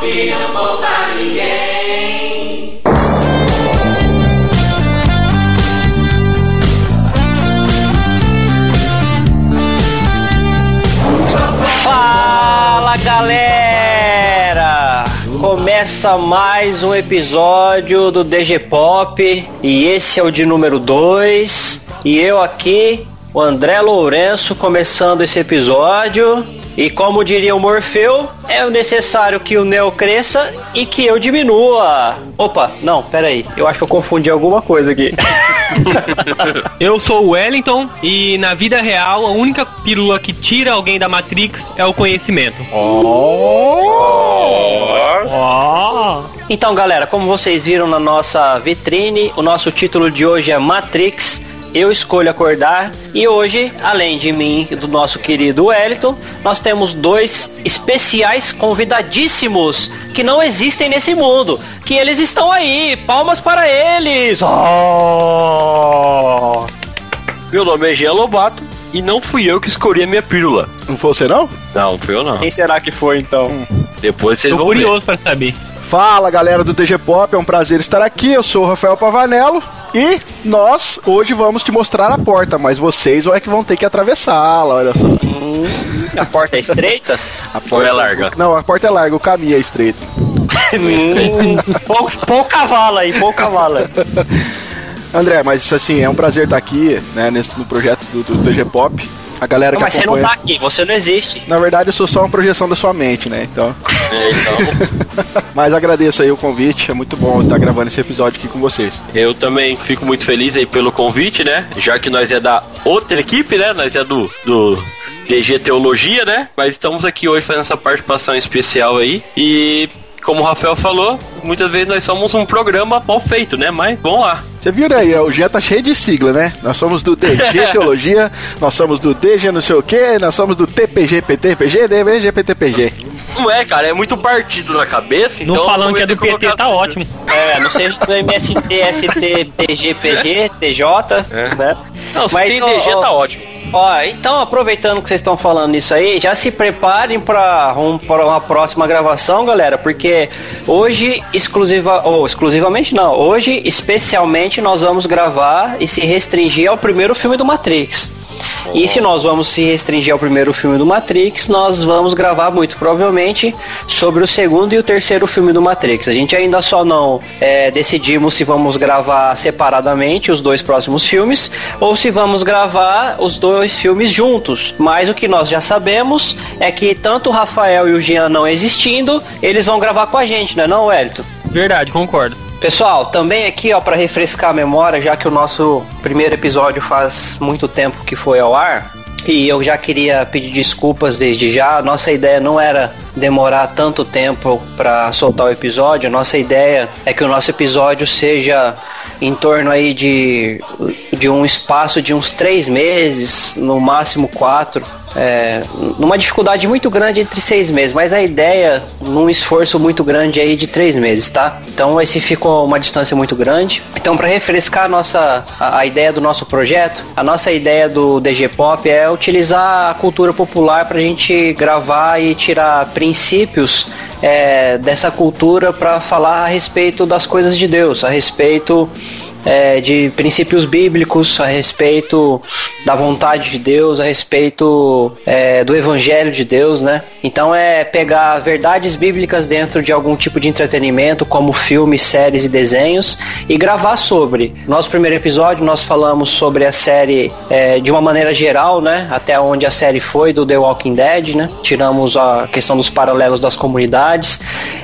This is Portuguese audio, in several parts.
pop não poupa ninguém. Fala galera! Começa mais um episódio do DG Pop e esse é o de número 2. E eu aqui, o André Lourenço, começando esse episódio. E como diria o Morfeu, é necessário que o Neo cresça e que eu diminua. Opa, não, pera aí. Eu acho que eu confundi alguma coisa aqui. Eu sou o Wellington e na vida real a única pílula que tira alguém da Matrix é o conhecimento. Então, galera, como vocês viram na nossa vitrine, o nosso título de hoje é Matrix. Eu escolho acordar e hoje, além de mim e do nosso querido Wellington, nós temos dois especiais convidadíssimos que não existem nesse mundo, que eles estão aí. Palmas para eles. Oh! Meu nome é Jean Lobato e não fui eu que escolhi a minha pílula. Não foi você não? Não, fui eu não. Quem será que foi então? Depois vocês Tô vão ver. curioso pra saber. Fala galera do DG Pop, é um prazer estar aqui. Eu sou o Rafael Pavanello e nós hoje vamos te mostrar a porta, mas vocês é que vão ter que atravessá-la, olha só. A porta é estreita? A Ou é larga? Não, a porta é larga, o caminho é estreito. hum, pouca vala aí, pouca vala. André, mas assim, é um prazer estar aqui, né, nesse, no projeto do, do DG Pop. A galera que Mas você não acompanha... tá aqui, você não existe. Na verdade, eu sou só uma projeção da sua mente, né? Então. É, então, Mas agradeço aí o convite, é muito bom estar gravando esse episódio aqui com vocês. eu também fico muito feliz aí pelo convite, né? Já que nós é da outra equipe, né? Nós é do, do DG Teologia, né? Mas estamos aqui hoje fazendo essa participação especial aí. E como o Rafael falou, muitas vezes nós somos um programa mal feito, né? Mas vamos lá. Você viu aí, o G tá cheio de sigla, né? Nós somos do DG Teologia, nós somos do DG não sei o que, nós somos do TPG, PTPG, DVG, PTPG. Não é, cara, é muito partido na cabeça, Não então. falando que é do PT, tá ótimo. É, não seja do MST, ST, PG, PG, TJ, né? Não, se Mas, tem DG ó, tá ótimo. Ó, então aproveitando que vocês estão falando isso aí, já se preparem para um, uma próxima gravação, galera, porque hoje exclusiva, ou exclusivamente não, hoje especialmente nós vamos gravar e se restringir ao primeiro filme do Matrix. E se nós vamos se restringir ao primeiro filme do Matrix, nós vamos gravar muito provavelmente sobre o segundo e o terceiro filme do Matrix. A gente ainda só não é, decidimos se vamos gravar separadamente os dois próximos filmes ou se vamos gravar os dois filmes juntos. Mas o que nós já sabemos é que tanto o Rafael e o Jean não existindo, eles vão gravar com a gente, não é não, Wellington? Verdade, concordo. Pessoal, também aqui ó para refrescar a memória, já que o nosso primeiro episódio faz muito tempo que foi ao ar, e eu já queria pedir desculpas desde já. Nossa ideia não era demorar tanto tempo para soltar o episódio. Nossa ideia é que o nosso episódio seja em torno aí de, de um espaço de uns três meses, no máximo quatro. É, numa dificuldade muito grande entre seis meses, mas a ideia num esforço muito grande aí de três meses, tá? Então esse ficou uma distância muito grande. Então para refrescar a nossa a, a ideia do nosso projeto, a nossa ideia do DG Pop é utilizar a cultura popular para a gente gravar e tirar princípios é, dessa cultura para falar a respeito das coisas de Deus, a respeito é, de princípios bíblicos, a respeito da vontade de Deus, a respeito é, do evangelho de Deus, né? Então é pegar verdades bíblicas dentro de algum tipo de entretenimento, como filmes, séries e desenhos, e gravar sobre. Nosso primeiro episódio nós falamos sobre a série é, de uma maneira geral, né? Até onde a série foi do The Walking Dead, né? Tiramos a questão dos paralelos das comunidades.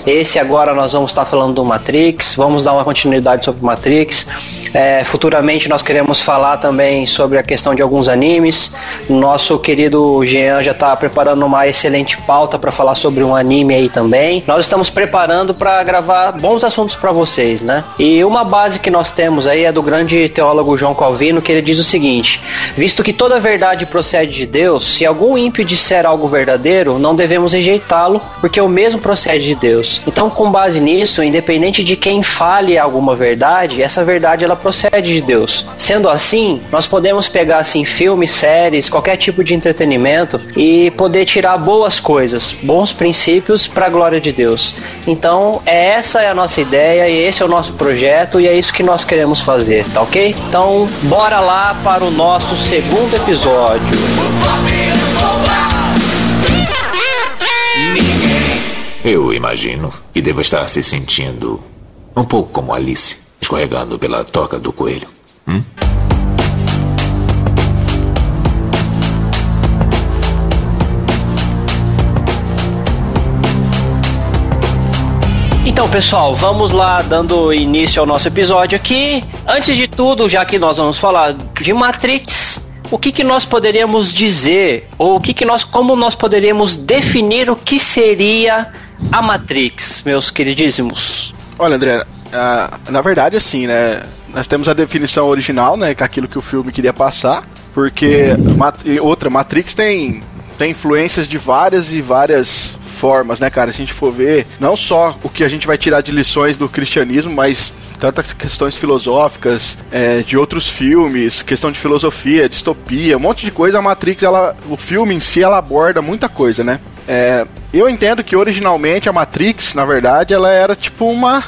Esse agora nós vamos estar falando do Matrix, vamos dar uma continuidade sobre Matrix. É, futuramente nós queremos falar também sobre a questão de alguns animes. Nosso querido Jean já está preparando uma excelente pauta para falar sobre um anime aí também. Nós estamos preparando para gravar bons assuntos para vocês, né? E uma base que nós temos aí é do grande teólogo João Calvino, que ele diz o seguinte: visto que toda verdade procede de Deus, se algum ímpio disser algo verdadeiro, não devemos rejeitá-lo, porque o mesmo procede de Deus. Então, com base nisso, independente de quem fale alguma verdade, essa verdade ela procede de Deus. Sendo assim, nós podemos pegar assim filmes, séries, qualquer tipo de entretenimento e poder tirar boas coisas, bons princípios para a glória de Deus. Então, é essa é a nossa ideia e esse é o nosso projeto e é isso que nós queremos fazer, tá OK? Então, bora lá para o nosso segundo episódio. Eu imagino que deva estar se sentindo um pouco como Alice, escorregando pela toca do coelho. Hum? Então, pessoal, vamos lá dando início ao nosso episódio aqui. Antes de tudo, já que nós vamos falar de Matrix, o que, que nós poderíamos dizer ou o que, que nós como nós poderíamos definir o que seria a Matrix, meus queridíssimos? Olha, André, uh, na verdade, assim, né? Nós temos a definição original, né? Que é aquilo que o filme queria passar. Porque outra, Matrix tem, tem influências de várias e várias formas, né, cara? Se a gente for ver, não só o que a gente vai tirar de lições do cristianismo, mas tantas questões filosóficas é, de outros filmes, questão de filosofia, distopia, um monte de coisa. A Matrix, ela, o filme em si, ela aborda muita coisa, né? É, eu entendo que originalmente a Matrix, na verdade, ela era tipo uma,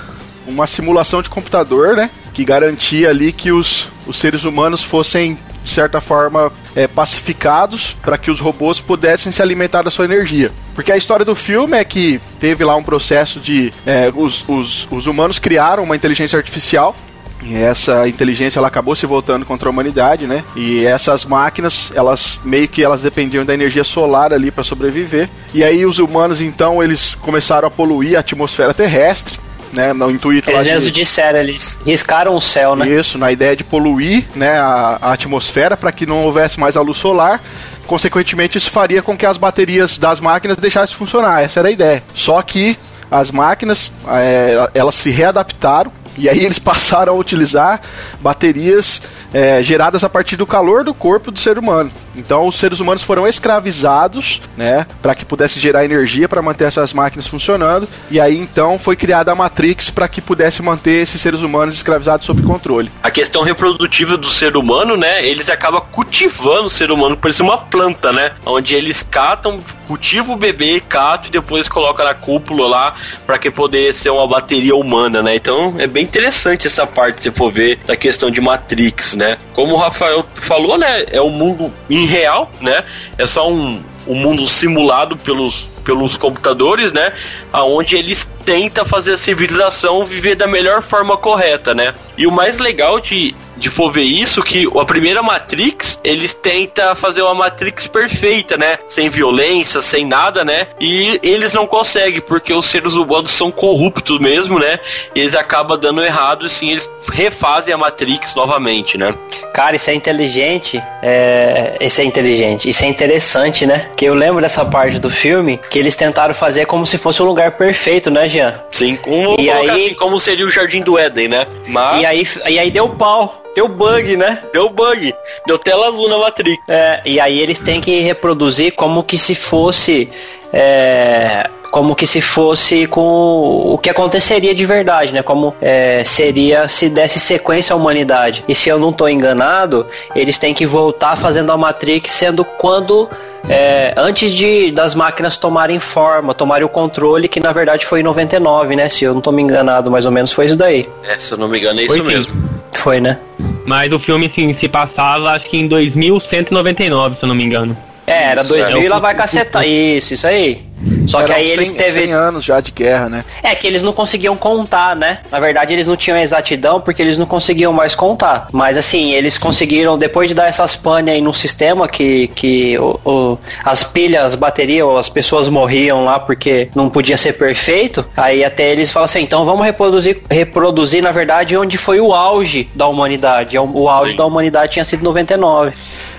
uma simulação de computador, né? Que garantia ali que os, os seres humanos fossem, de certa forma, é, pacificados para que os robôs pudessem se alimentar da sua energia. Porque a história do filme é que teve lá um processo de. É, os, os, os humanos criaram uma inteligência artificial e essa inteligência ela acabou se voltando contra a humanidade, né? E essas máquinas, elas meio que elas dependiam da energia solar ali para sobreviver. E aí os humanos então eles começaram a poluir a atmosfera terrestre. Né, no intuito eles mesmo de... disseram, eles riscaram o céu, né? Isso, na ideia de poluir né, a, a atmosfera para que não houvesse mais a luz solar consequentemente isso faria com que as baterias das máquinas deixassem de funcionar. Essa era a ideia. Só que as máquinas é, elas se readaptaram e aí eles passaram a utilizar baterias é, geradas a partir do calor do corpo do ser humano. Então os seres humanos foram escravizados, né, para que pudesse gerar energia para manter essas máquinas funcionando. E aí então foi criada a Matrix para que pudesse manter esses seres humanos escravizados sob controle. A questão reprodutiva do ser humano, né, eles acabam cultivando o ser humano, parece uma planta, né, onde eles catam, cultivam o bebê, catam e depois colocam na cúpula lá para que poder ser uma bateria humana, né? Então é bem interessante essa parte se for ver da questão de Matrix, né? Como o Rafael falou, né? É um mundo irreal, né? É só um, um mundo simulado pelos, pelos computadores, né? Aonde eles tentam fazer a civilização viver da melhor forma correta, né? E o mais legal de, de for ver isso, que a primeira Matrix, eles tentam fazer uma Matrix perfeita, né? Sem violência, sem nada, né? E eles não conseguem, porque os seres humanos são corruptos mesmo, né? E eles acabam dando errado, assim, eles refazem a Matrix novamente, né? Cara, isso é inteligente. É... Isso é inteligente. Isso é interessante, né? Que eu lembro dessa parte do filme que eles tentaram fazer como se fosse um lugar perfeito, né, Jean? Sim, como, e aí... assim, como seria o Jardim do Éden, né? Mas... E aí, e aí deu pau. Deu bug, né? Deu bug. Deu tela azul na Matrix. É, e aí eles têm que reproduzir como que se fosse. É, como que se fosse com o que aconteceria de verdade, né? Como é, seria se desse sequência à humanidade. E se eu não estou enganado, eles têm que voltar fazendo a Matrix, sendo quando é, antes de das máquinas tomarem forma, tomarem o controle, que na verdade foi em 99, né? Se eu não estou me enganado, mais ou menos foi isso daí. É, se eu não me engano, é foi isso sim. mesmo. Foi, né? Mas o filme sim, se passava acho que em 2199, se eu não me engano. É, era 2000 é, e lá vai cacetar. Isso, isso aí. Só que aí eles 100, teve 100 anos já de guerra, né? É que eles não conseguiam contar, né? Na verdade, eles não tinham exatidão porque eles não conseguiam mais contar. Mas assim, eles conseguiram depois de dar essas pane aí no sistema que que o, o, as pilhas, baterias, ou as pessoas morriam lá porque não podia ser perfeito. Aí até eles falam assim, então vamos reproduzir reproduzir na verdade onde foi o auge da humanidade. O auge Sim. da humanidade tinha sido 99.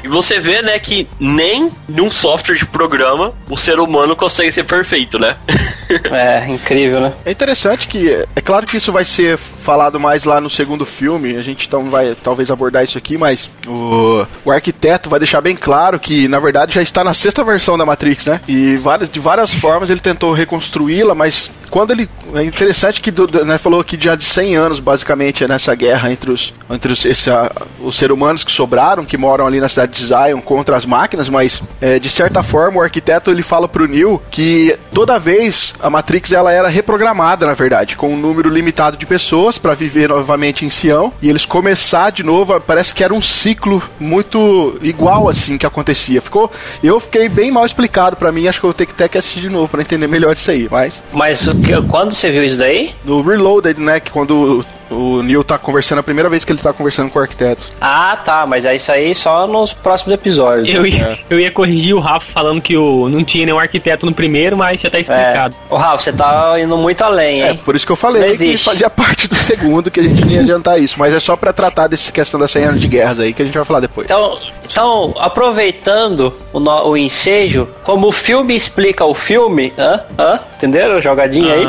E você vê, né, que nem num software de programa o ser humano consegue ser perfeito, né? é, incrível, né? É interessante que, é claro que isso vai ser falado mais lá no segundo filme, a gente então vai talvez abordar isso aqui, mas o, o arquiteto vai deixar bem claro que, na verdade, já está na sexta versão da Matrix, né? E várias, de várias formas ele tentou reconstruí-la, mas quando ele. É interessante que né, falou que já de 100 anos, basicamente, é nessa guerra entre os, entre os, esse, a, os seres humanos que sobraram, que moram ali na cidade de Zion contra as máquinas, mas é, de certa forma o arquiteto ele fala pro Neil que toda vez a Matrix ela era reprogramada, na verdade, com um número limitado de pessoas para viver novamente em Sião e eles começar de novo, parece que era um ciclo muito igual assim que acontecia. Ficou, eu fiquei bem mal explicado para mim, acho que eu vou ter que até que assistir de novo para entender melhor isso aí, mas Mas o que- quando você viu isso daí? no Reloaded, né, que quando o Neil tá conversando, a primeira vez que ele tá conversando com o arquiteto. Ah, tá, mas é isso aí só nos próximos episódios. Eu ia, eu ia corrigir o Rafa falando que o, não tinha nenhum arquiteto no primeiro, mas já tá É. explicado. Ô, Rafa, você tá indo muito além, É, hein? por isso que eu falei que fazia parte do segundo, que a gente não ia adiantar isso. Mas é só pra tratar dessa questão das 100 anos de guerras aí, que a gente vai falar depois. Então, então aproveitando o, no- o ensejo, como o filme explica o filme, hã? Hã? Entenderam? Jogadinha aí?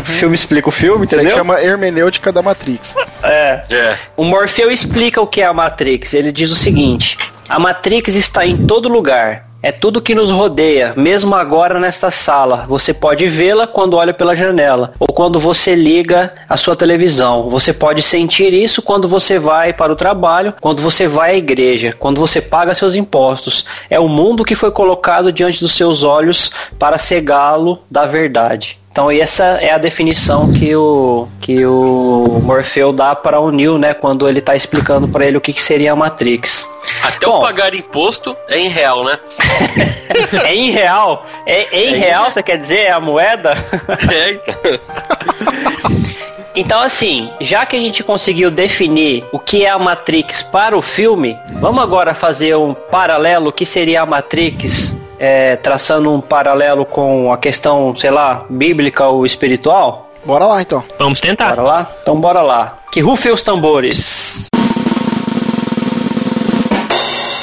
O filme explica o filme, Isso entendeu? chama hermenêutica da Matrix. É. É. O Morfeu explica o que é a Matrix. Ele diz o seguinte: a Matrix está em todo lugar. É tudo que nos rodeia, mesmo agora nesta sala. Você pode vê-la quando olha pela janela ou quando você liga a sua televisão. Você pode sentir isso quando você vai para o trabalho, quando você vai à igreja, quando você paga seus impostos. É o mundo que foi colocado diante dos seus olhos para cegá-lo da verdade. Então essa é a definição que o que o Morfeu dá para o Neo, né, quando ele está explicando para ele o que, que seria a Matrix. Até Bom. o pagar imposto é em real, né? É em real? É em real, você quer dizer? É a moeda? É, então. Então, assim, já que a gente conseguiu definir o que é a Matrix para o filme, vamos agora fazer um paralelo, que seria a Matrix, é, traçando um paralelo com a questão, sei lá, bíblica ou espiritual? Bora lá então. Vamos tentar. Bora lá? Então bora lá. Que rufem os tambores.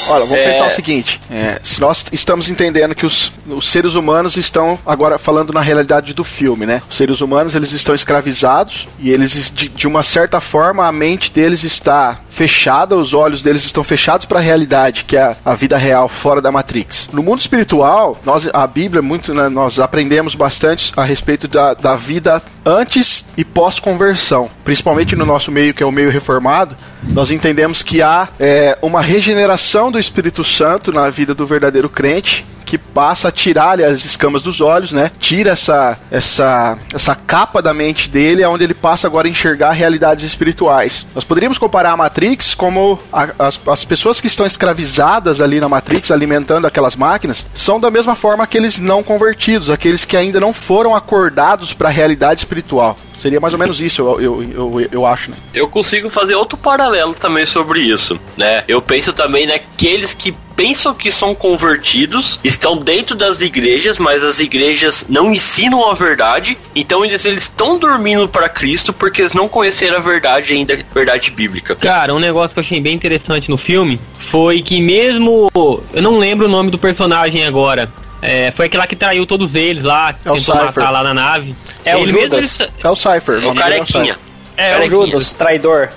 Olha, vamos É. pensar o seguinte: é, se nós estamos entendendo que os, os seres humanos estão agora falando na realidade do filme, né? Os seres humanos eles estão escravizados e eles de, de uma certa forma a mente deles está fechada, os olhos deles estão fechados para a realidade, que é a, vida real fora da Matrix. No mundo espiritual, nós a Bíblia muito, né, nós aprendemos bastante a respeito da, da vida antes e pós-conversão, principalmente no nosso meio que é o meio reformado, nós entendemos que há é, uma regeneração do Espírito Santo na vida do verdadeiro crente que passa a tirar as escamas dos olhos, né? Tira essa, essa, essa capa da mente dele, onde ele passa agora a enxergar realidades espirituais. Nós poderíamos comparar a Matrix como a- as, as pessoas que estão escravizadas ali na Matrix, alimentando aquelas máquinas, são da mesma forma aqueles não convertidos, aqueles que ainda não foram acordados para a realidade espiritual. Seria mais ou menos isso, eu, eu, eu, eu acho, né? Eu consigo fazer outro paralelo também sobre isso, né? Eu penso também naqueles que pensam que são convertidos, estão dentro das igrejas, mas as igrejas não ensinam a verdade, então eles eles estão dormindo para Cristo porque eles não conheceram a verdade ainda, a verdade bíblica. Cara, um negócio que eu achei bem interessante no filme foi que mesmo. Eu não lembro o nome do personagem agora. É, foi aquele lá que traiu todos eles lá, que É o tentou Cypher. matar lá na nave. É o ele mesmo, Judas. ele- É o Cypher. É o é o carequinha. É, É o. Judas, traidor.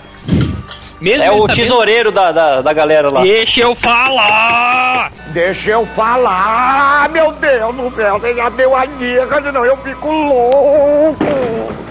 Mesmo É o sabendo- tesoureiro da, da, da galera lá. Deixa eu falar! Deixa eu falar, meu Deus do céu, você já deu a dica, senão eu fico louco.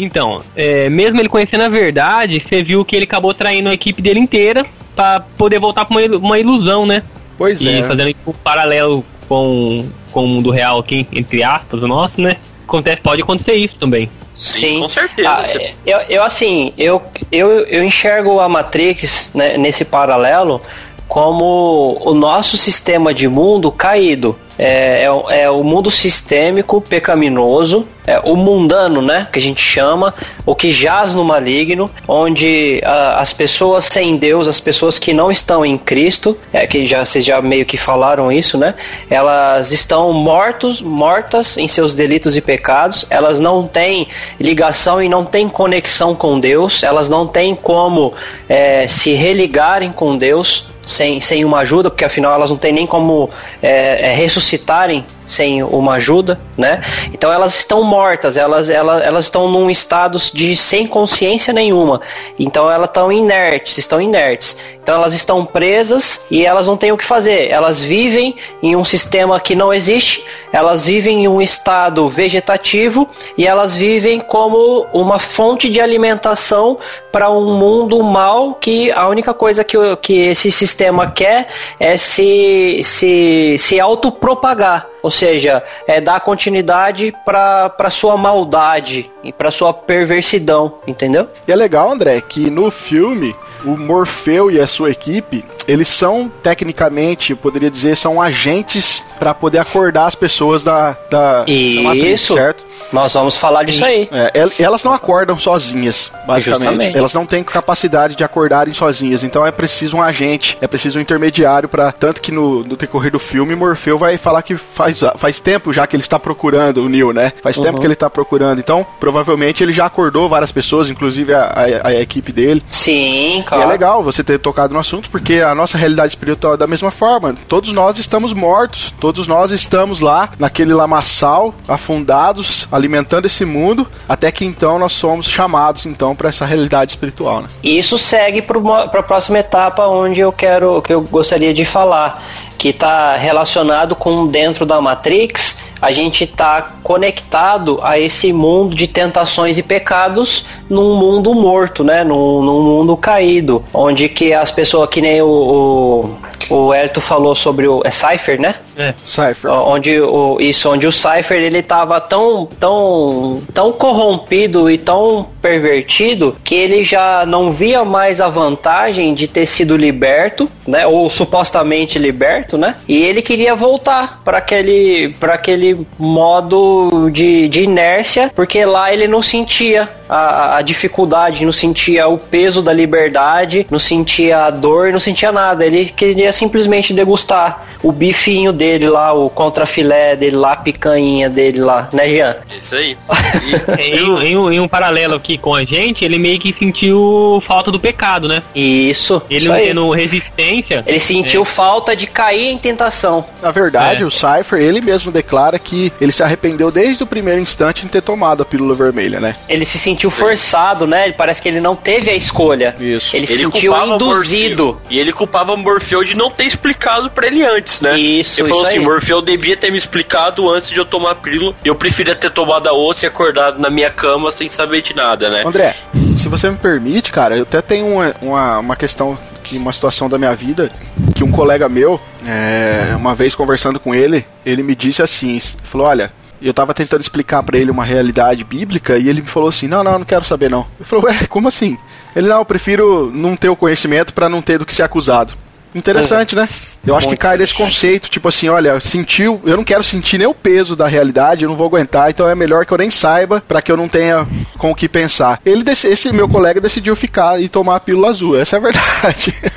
Então, é, mesmo ele conhecendo a verdade, você viu que ele acabou traindo a equipe dele inteira pra poder voltar pra uma, ilu- uma ilusão, né? Pois E é. fazendo um paralelo com, com o mundo real aqui, entre aspas, o nosso, né? Acontece, pode acontecer isso também. Sim, com certeza. Ah, Você- eu, eu, assim, eu, eu, eu enxergo a Matrix né, nesse paralelo como o nosso sistema de mundo caído. É, é, é o mundo sistêmico, pecaminoso, é o mundano, né? Que a gente chama, o que jaz no maligno, onde ah, as pessoas sem Deus, as pessoas que não estão em Cristo, é, que já vocês já meio que falaram isso, né? Elas estão mortos, mortas em seus delitos e pecados, elas não têm ligação e não têm conexão com Deus, elas não têm como é, se religarem com Deus sem, sem uma ajuda, porque afinal elas não têm nem como é, é, ressuscitarem sem uma ajuda, né? Então elas estão mortas, elas, elas, elas estão num estado de sem consciência nenhuma. Então elas estão inertes, estão inertes. Então elas estão presas e elas não têm o que fazer. Elas vivem em um sistema que não existe, elas vivem em um estado vegetativo e elas vivem como uma fonte de alimentação para um mundo mal que a única coisa que, que esse sistema quer é se, se, se autopropagar. Ou seja, é dar continuidade para sua maldade e para sua perversidão, entendeu? E é legal, André, que no filme o Morfeu e a sua equipe, eles são tecnicamente, eu poderia dizer, são agentes para poder acordar as pessoas da, da, Isso. da Matrix, certo? Nós vamos falar disso aí. É, elas não acordam sozinhas, basicamente. Justamente. Elas não têm capacidade de acordarem sozinhas. Então é preciso um agente, é preciso um intermediário para tanto que no, no decorrer do filme Morfeu vai falar que faz, faz tempo já que ele está procurando o Neo, né? Faz Uhum. tempo que ele está procurando. Então provavelmente ele já acordou várias pessoas, inclusive a, a- a equipe dele. Sim, E claro. é legal você ter tocado no assunto, porque a nossa realidade espiritual é da mesma forma. Todos nós estamos mortos, todos nós estamos lá naquele lamaçal, afundados, alimentando esse mundo, até que então nós somos chamados então para essa realidade espiritual, né? Isso segue para a próxima etapa onde eu quero, que eu gostaria de falar, que está relacionado com dentro da Matrix, a gente está conectado a esse mundo de tentações e pecados num mundo morto, né? Num, num mundo caído, onde que as pessoas que nem o, o, o Elton falou sobre o é Cypher, né? É. Cypher. onde o isso onde o Cypher ele tava tão tão tão corrompido e tão pervertido que ele já não via mais a vantagem de ter sido liberto, né, ou supostamente liberto, né? E ele queria voltar para aquele para aquele modo de, de inércia, porque lá ele não sentia a, a dificuldade, não sentia o peso da liberdade, não sentia a dor, não sentia nada. Ele queria simplesmente degustar o bifinho dele lá, o contrafilé dele lá, a picanha dele lá, né, Jean? Isso aí. Em, um- em um, em um paralelo aqui com a gente, ele meio que sentiu falta do pecado, né? Isso. Ele isso não tendo resistência. Ele sentiu falta de cair em tentação. Na verdade, É. o Cypher, ele mesmo declara que ele se arrependeu desde o primeiro instante em ter tomado a pílula vermelha, né? Ele se sentiu forçado, né? Ele Parece que ele não teve a escolha. Isso. Ele se Ele sentiu induzido. Morfeu. E ele culpava Morfeu de não ter explicado pra ele antes, né? Isso, Ele falou isso assim, aí. Morfeu devia ter me explicado antes de eu tomar a pílula. Eu preferia ter tomado a outra e acordado na minha cama sem saber de nada, né? André, se você me permite, cara, eu até tenho uma, uma, uma questão, que uma situação da minha vida, que um colega meu, é, uma vez conversando com ele, ele me disse assim, falou, olha, eu tava tentando explicar pra ele uma realidade bíblica e ele me falou assim, não, não, não quero saber não. Eu falei, ué, como assim? Ele, não, eu prefiro não ter o conhecimento pra não ter do que ser acusado. Interessante, né? Eu acho que cai nesse conceito, tipo assim, olha, sentiu, eu não quero sentir nem o peso da realidade, eu não vou aguentar, então é melhor que eu nem saiba pra que eu não tenha com o que pensar. Ele esse meu colega decidiu ficar e tomar a pílula azul, essa é a verdade.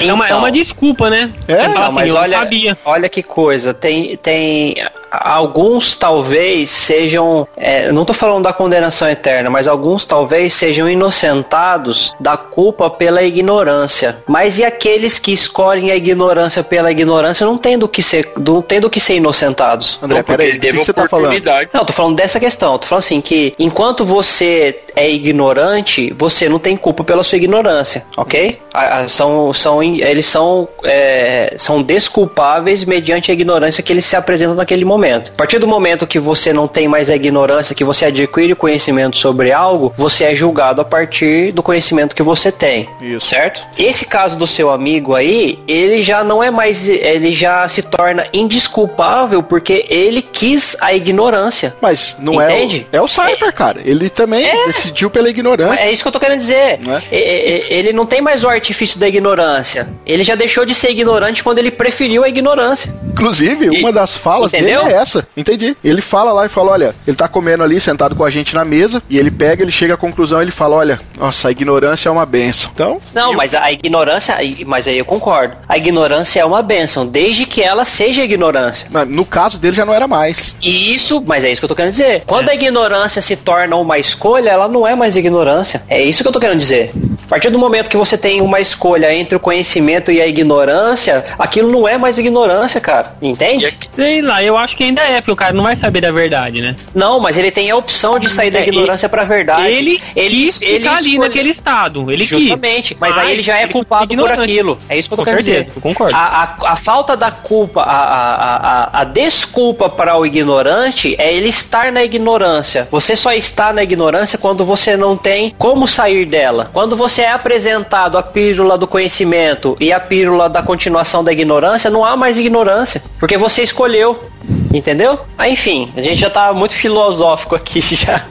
É uma, é Então. uma desculpa, né? É, fala Não, mas olha, sabia. olha que coisa, tem, tem alguns talvez sejam, é, não tô falando da condenação eterna, mas alguns talvez sejam inocentados da culpa pela ignorância. Mas e aqueles que escolhem a ignorância pela ignorância não tem do que ser, não tem do que ser inocentados. André, Não, peraí, ele o que, teve que você tá falando? Não, tô falando dessa questão. Tô falando assim que enquanto você é ignorante, você não tem culpa pela sua ignorância, ok? A- a- são, são, eles são, é, são desculpáveis mediante a ignorância que eles se apresentam naquele momento. A partir do momento que você não tem mais a ignorância, que você adquire conhecimento sobre algo, você é julgado a partir do conhecimento que você tem. Isso. Certo? Esse caso do seu amigo aí, ele já não é mais. Ele já se torna indesculpável porque ele quis a ignorância. Mas não Entende? é o, é o Cypher, cara. Ele também decidiu pela ignorância. É isso que eu tô querendo dizer. Não é? E- e- Ele não tem mais o artifício da ignorância. Ele já deixou de ser ignorante quando ele preferiu a ignorância. Inclusive, uma das falas Entendeu? dele é essa. Entendi. Ele fala lá e fala: olha, ele tá comendo ali, sentado com a gente na mesa, e ele pega, ele chega à conclusão, ele fala: olha, nossa, a ignorância é uma benção. Então, Não, mas a ignorância, aí- mas aí eu concordo. A ignorância é uma benção, desde que ela seja ignorância. na- no caso dele já não era mais. E isso, mas é isso que eu tô querendo dizer. Quando a ignorância se torna uma escolha, ela não é mais ignorância. É isso que eu tô querendo dizer. A partir do momento que você tem uma escolha entre o conhecimento e a ignorância, aquilo não é mais ignorância, cara. Entende? Sei lá, eu acho que ainda é, porque o cara não vai saber da verdade, né? Não, mas ele tem a opção de sair da É, ignorância pra verdade. Ele, ele quis ficar ali naquele estado. Ele quis. Justamente, mas aí ele já é ele culpado por aquilo. É isso que eu tô querendo dizer. eu concordo. A, a, a falta da culpa, a, a, a, a- a desculpa para o ignorante é ele estar na ignorância. Você só está na ignorância quando você não tem como sair dela. Quando você é apresentado a pílula do conhecimento e a pílula da continuação da ignorância, não há mais ignorância, porque você escolheu. Entendeu? Ah, enfim, a gente já tá muito filosófico aqui já.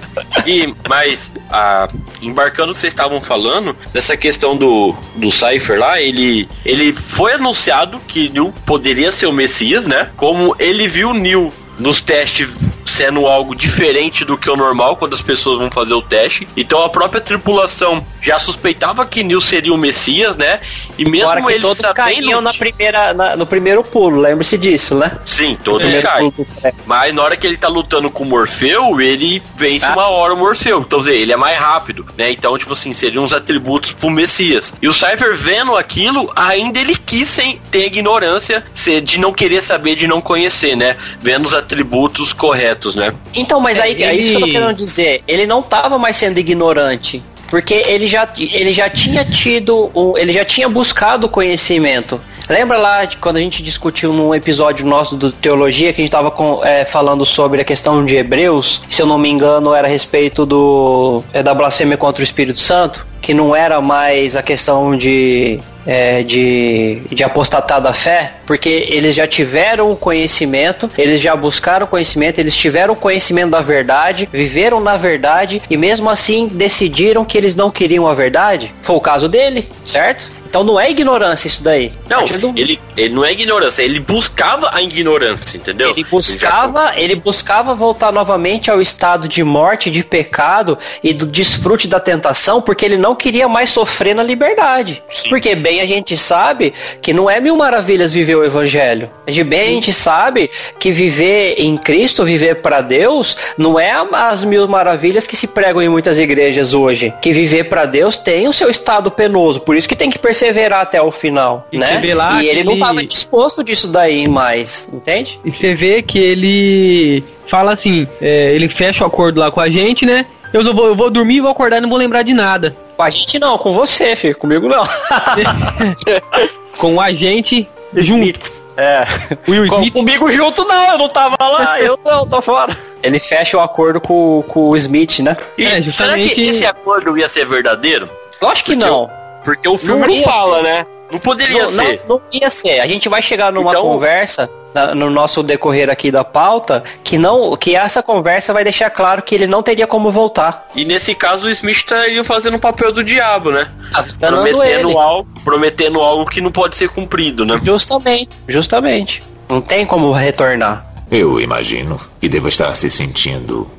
E, mas, ah, embarcando o que vocês estavam falando, dessa questão do, do Cypher lá, ele, ele foi anunciado que Neil poderia ser o Messias, né? Como ele viu Neil nos testes sendo algo diferente do que o normal quando as pessoas vão fazer o teste. Então a própria tripulação já suspeitava que Neil seria o Messias, né? E mesmo Fora que ele todos caíam na primeira, na- no primeiro pulo, lembre-se disso, né? Sim, todos Primeiro caem. é. Mas na hora que ele tá lutando com o Morfeu, ele vence Ah. uma hora o Morfeu. Então, dizer, ele é mais rápido, né? Então, tipo assim, seriam uns atributos pro Messias. E o Cypher vendo aquilo, ainda ele quis sem ter ignorância de não querer saber, de não conhecer, né? Vendo os atributos corretos, né? Então, mas É, aí é isso que eu tô querendo dizer. Ele não tava mais sendo ignorante. Porque ele já, ele já tinha tido, ele já tinha buscado conhecimento. Lembra lá de quando a gente discutiu num episódio nosso do Teologia que a gente tava com- é, falando sobre a questão de Hebreus? Se eu não me engano, era a respeito do é, da blasfêmia contra o Espírito Santo, que não era mais a questão de é, de, de apostatar da fé, porque eles já tiveram o conhecimento, eles já buscaram o conhecimento, eles tiveram o conhecimento da verdade, viveram na verdade e mesmo assim decidiram que eles não queriam a verdade. Foi o caso dele, certo? Então não é ignorância isso daí. Não, do- ele, ele não é ignorância, ele buscava a ignorância, entendeu? Ele buscava, ele buscava voltar novamente ao estado de morte, de pecado e do desfrute da tentação, porque ele não queria mais sofrer na liberdade. Porque bem a gente sabe que não é mil maravilhas viver o evangelho. De bem a gente sabe que viver em Cristo, viver para Deus, não é as mil maravilhas que se pregam em muitas igrejas hoje. Que viver para Deus tem o seu estado penoso, por isso que tem que perseverar até o final, E né? lá E ele que não ele- estava disposto disso daí mais, entende? E você vê que ele fala assim, é, ele fecha o acordo lá com a gente, né? Eu vou, eu vou dormir, vou acordar e não vou lembrar de nada. Com a gente não, com você, filho. Comigo não. Com a gente junto. É. Will Com- Smith. comigo junto não, eu não tava lá, eu não, tô fora. Ele fecha o acordo com, com o Smith, né? E É, será justamente- que esse acordo ia ser verdadeiro? Lógico que Porque não. Porque o filme Não não, fala, né? Não poderia Não, ser. não, não ia ser. A gente vai chegar numa Então- conversa na- no nosso decorrer aqui da pauta que não, que essa conversa vai deixar claro que ele não teria como voltar. E nesse caso o Smith estaria fazendo o papel do diabo, né? Enganando Prometendo ele. algo, prometendo algo que não pode ser cumprido, né? Justamente, justamente. Não tem como retornar. Eu imagino que deva estar se sentindo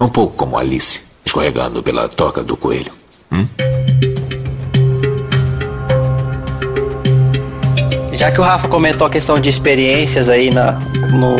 um pouco como Alice, escorregando pela toca do coelho. Já que o Rafa comentou a questão de experiências aí na, no,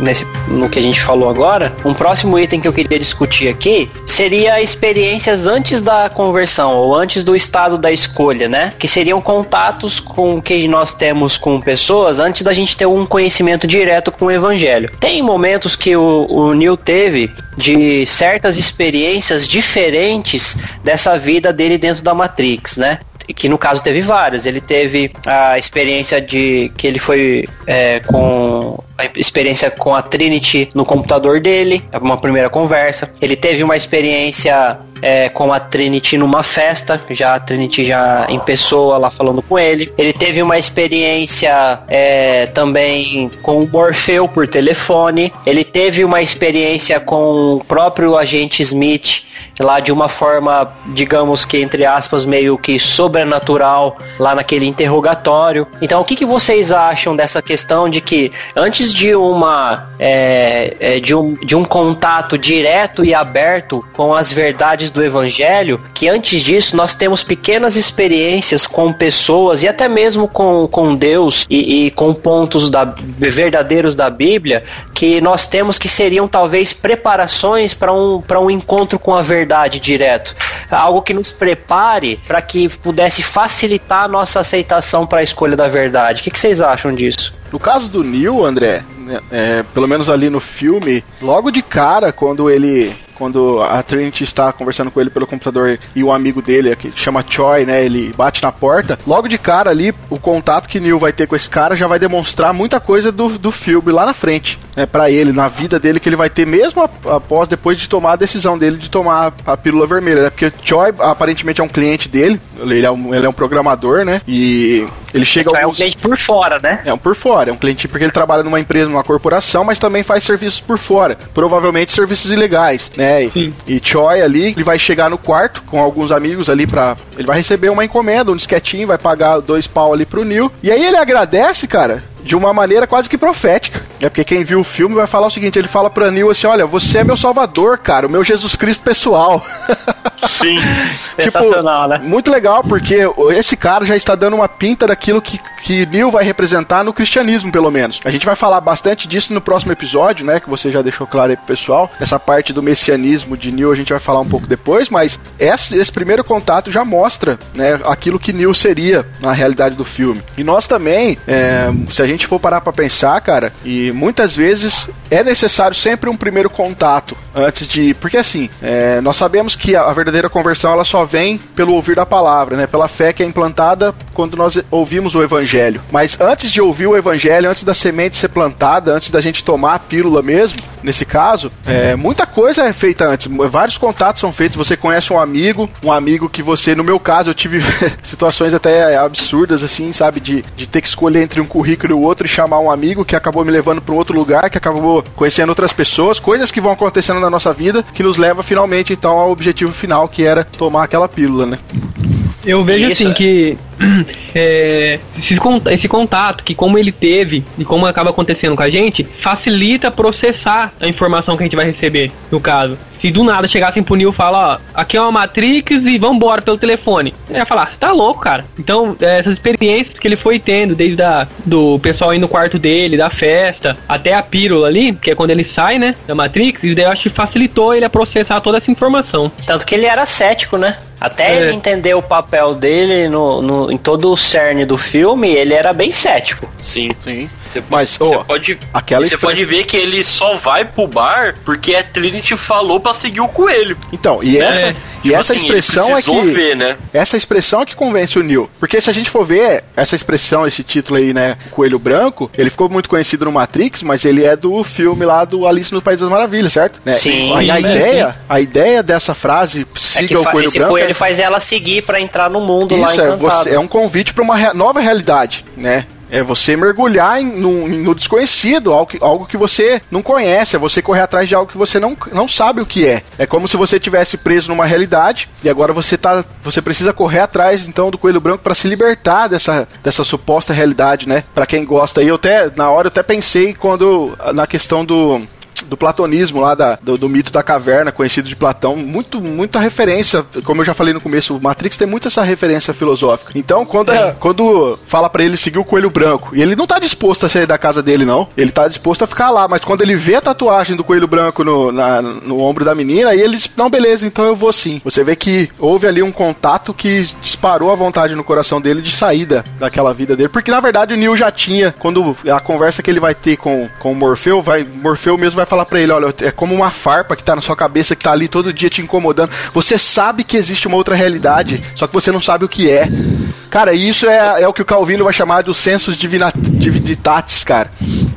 nesse, no que a gente falou agora, um próximo item que eu queria discutir aqui seria experiências antes da conversão ou antes do estado da escolha, né? Que seriam contatos com que nós temos com pessoas antes da gente ter um conhecimento direto com o evangelho. Tem momentos que o, o Neil teve de certas experiências diferentes dessa vida dele dentro da Matrix, né? Que no caso teve várias. Ele teve a experiência de que ele foi é, com a experiência com a Trinity no computador dele, uma primeira conversa. Ele teve uma experiência é, com a Trinity numa festa, já a Trinity já em pessoa lá falando com ele. Ele teve uma experiência é, também com o Morfeu por telefone. Ele teve uma experiência com o próprio agente Smith lá de uma forma, digamos que entre aspas, meio que sobrenatural lá naquele interrogatório. Então, o que, que vocês acham dessa questão de que antes de uma é, é, de, um, de um contato direto e aberto com as verdades do Evangelho, que antes disso nós temos pequenas experiências com pessoas e até mesmo com, com Deus e, e com pontos da, verdadeiros da Bíblia que nós temos que seriam talvez preparações para um, um encontro com a verdade direto. Algo que nos prepare para que pudesse facilitar a nossa aceitação para a escolha da verdade. O que, que vocês acham disso? No caso do Neil, André, é, pelo menos ali no filme, logo de cara, quando ele quando a Trinity está conversando com ele pelo computador e o amigo dele, que chama Choi, né, ele bate na porta, logo de cara ali, o contato que Neil vai ter com esse cara já vai demonstrar muita coisa do, do filme lá na frente, né, para ele, na vida dele, que ele vai ter mesmo após, depois de tomar a decisão dele de tomar a pílula vermelha, né, porque Choi aparentemente é um cliente dele, ele é um, ele é um programador, né, e ele chega então alguns... é um cliente por fora, né? É um por fora, é um cliente porque ele trabalha numa empresa, numa corporação, mas também faz serviços por fora, provavelmente serviços ilegais, né? E, e Choi ali, ele vai chegar no quarto com alguns amigos ali pra. Ele vai receber uma encomenda, um disquetinho, vai pagar dois pau ali pro Neil. E aí ele agradece, cara, de uma maneira quase que profética. É porque quem viu o filme vai falar o seguinte: ele fala pra Neil assim: Olha, você é meu salvador, cara, o meu Jesus Cristo pessoal. Sim. tipo, Sensacional, né? Muito legal, porque esse cara já está dando uma pinta daquilo que, que Neil vai representar no cristianismo, pelo menos. A gente vai falar bastante disso no próximo episódio, né? Que você já deixou claro aí pro pessoal. Essa parte do messianismo de Neil a gente vai falar um pouco depois, mas esse, esse primeiro contato já mostra, né? Aquilo que Neil seria na realidade do filme. E nós também, é, se a gente for parar pra pensar, cara, e muitas vezes é necessário sempre um primeiro contato antes de. Porque assim, é, nós sabemos que a, verdadeira conversão ela só vem pelo ouvir da palavra, né? Pela fé que é implantada quando nós ouvimos o evangelho. Mas antes de ouvir o evangelho, antes da semente ser plantada, antes da gente tomar a pílula mesmo, nesse caso, é, muita coisa é feita antes. Vários contatos são feitos. Você conhece um amigo, um amigo que você, no meu caso, eu tive situações até absurdas, assim, sabe? De, de ter que escolher entre um currículo outro e chamar um amigo que acabou me levando para um outro lugar, que acabou conhecendo outras pessoas, coisas que vão acontecendo na nossa vida que nos leva finalmente então ao objetivo final, que era tomar aquela pílula, né? Eu vejo Isso, assim é. que é, esse, esse contato, que como ele teve e como acaba acontecendo com a gente, facilita processar a informação que a gente vai receber, no caso. Se do nada chegassem pro Neil e falar, ó, aqui é uma Matrix e vambora pelo telefone. Ele ia falar, tá louco, cara. Então, é, essas experiências que ele foi tendo, desde a, do pessoal ir no quarto dele, da festa, até a pílula ali, que é quando ele sai, né, da Matrix, isso daí eu acho que facilitou ele a processar toda essa informação. Tanto que ele era cético, né? Até é. ele entender o papel dele no, no, em todo o cerne do filme, ele era bem cético. Sim, sim. Você Mas, pode, oh, pode, aquela você pode ver que ele só vai pro bar porque a Trinity falou para seguir o coelho. Então, e né? essa, é. E tipo essa assim, expressão é que ver, né? essa expressão é que convence o Neil. Porque se a gente for ver essa expressão, esse título aí, né, Coelho Branco, ele ficou muito conhecido no Matrix, mas ele é do filme lá do Alice no País das Maravilhas, certo? Né? Sim. A, a ideia, a ideia dessa frase siga é o Coelho Branco, coelho faz ela seguir para entrar no mundo Isso, lá é, você, é um convite para uma rea nova realidade, né? É você mergulhar em, no, no desconhecido, algo que, algo que você não conhece, é você correr atrás de algo que você não, não sabe o que é. É como se você tivesse preso numa realidade e agora você tá, você precisa correr atrás então do coelho branco para se libertar dessa, dessa suposta realidade, né? Para quem gosta. E eu até na hora eu até pensei quando na questão do do platonismo lá, da, do, do, mito da caverna, conhecido de Platão, muito, muita referência, como eu já falei no começo, o Matrix tem muito essa referência filosófica. Então, quando, é, quando fala para ele seguir o coelho branco, e ele não tá disposto a sair da casa dele, não, ele tá disposto a ficar lá, mas quando ele vê a tatuagem do coelho branco no, na, no ombro da menina, aí ele diz, não, beleza, então eu vou sim. Você vê que houve ali um contato que disparou a vontade no coração dele de saída daquela vida dele, porque na verdade o Neil já tinha, quando a conversa que ele vai ter com, com o Morfeu, vai, Morfeu mesmo vai falar para ele, olha, é como uma farpa que tá na sua cabeça, que tá ali todo dia te incomodando. Você sabe que existe uma outra realidade, só que você não sabe o que é. Cara, isso é, é o que o Calvino vai chamar sensos divina, divinitatis, cara.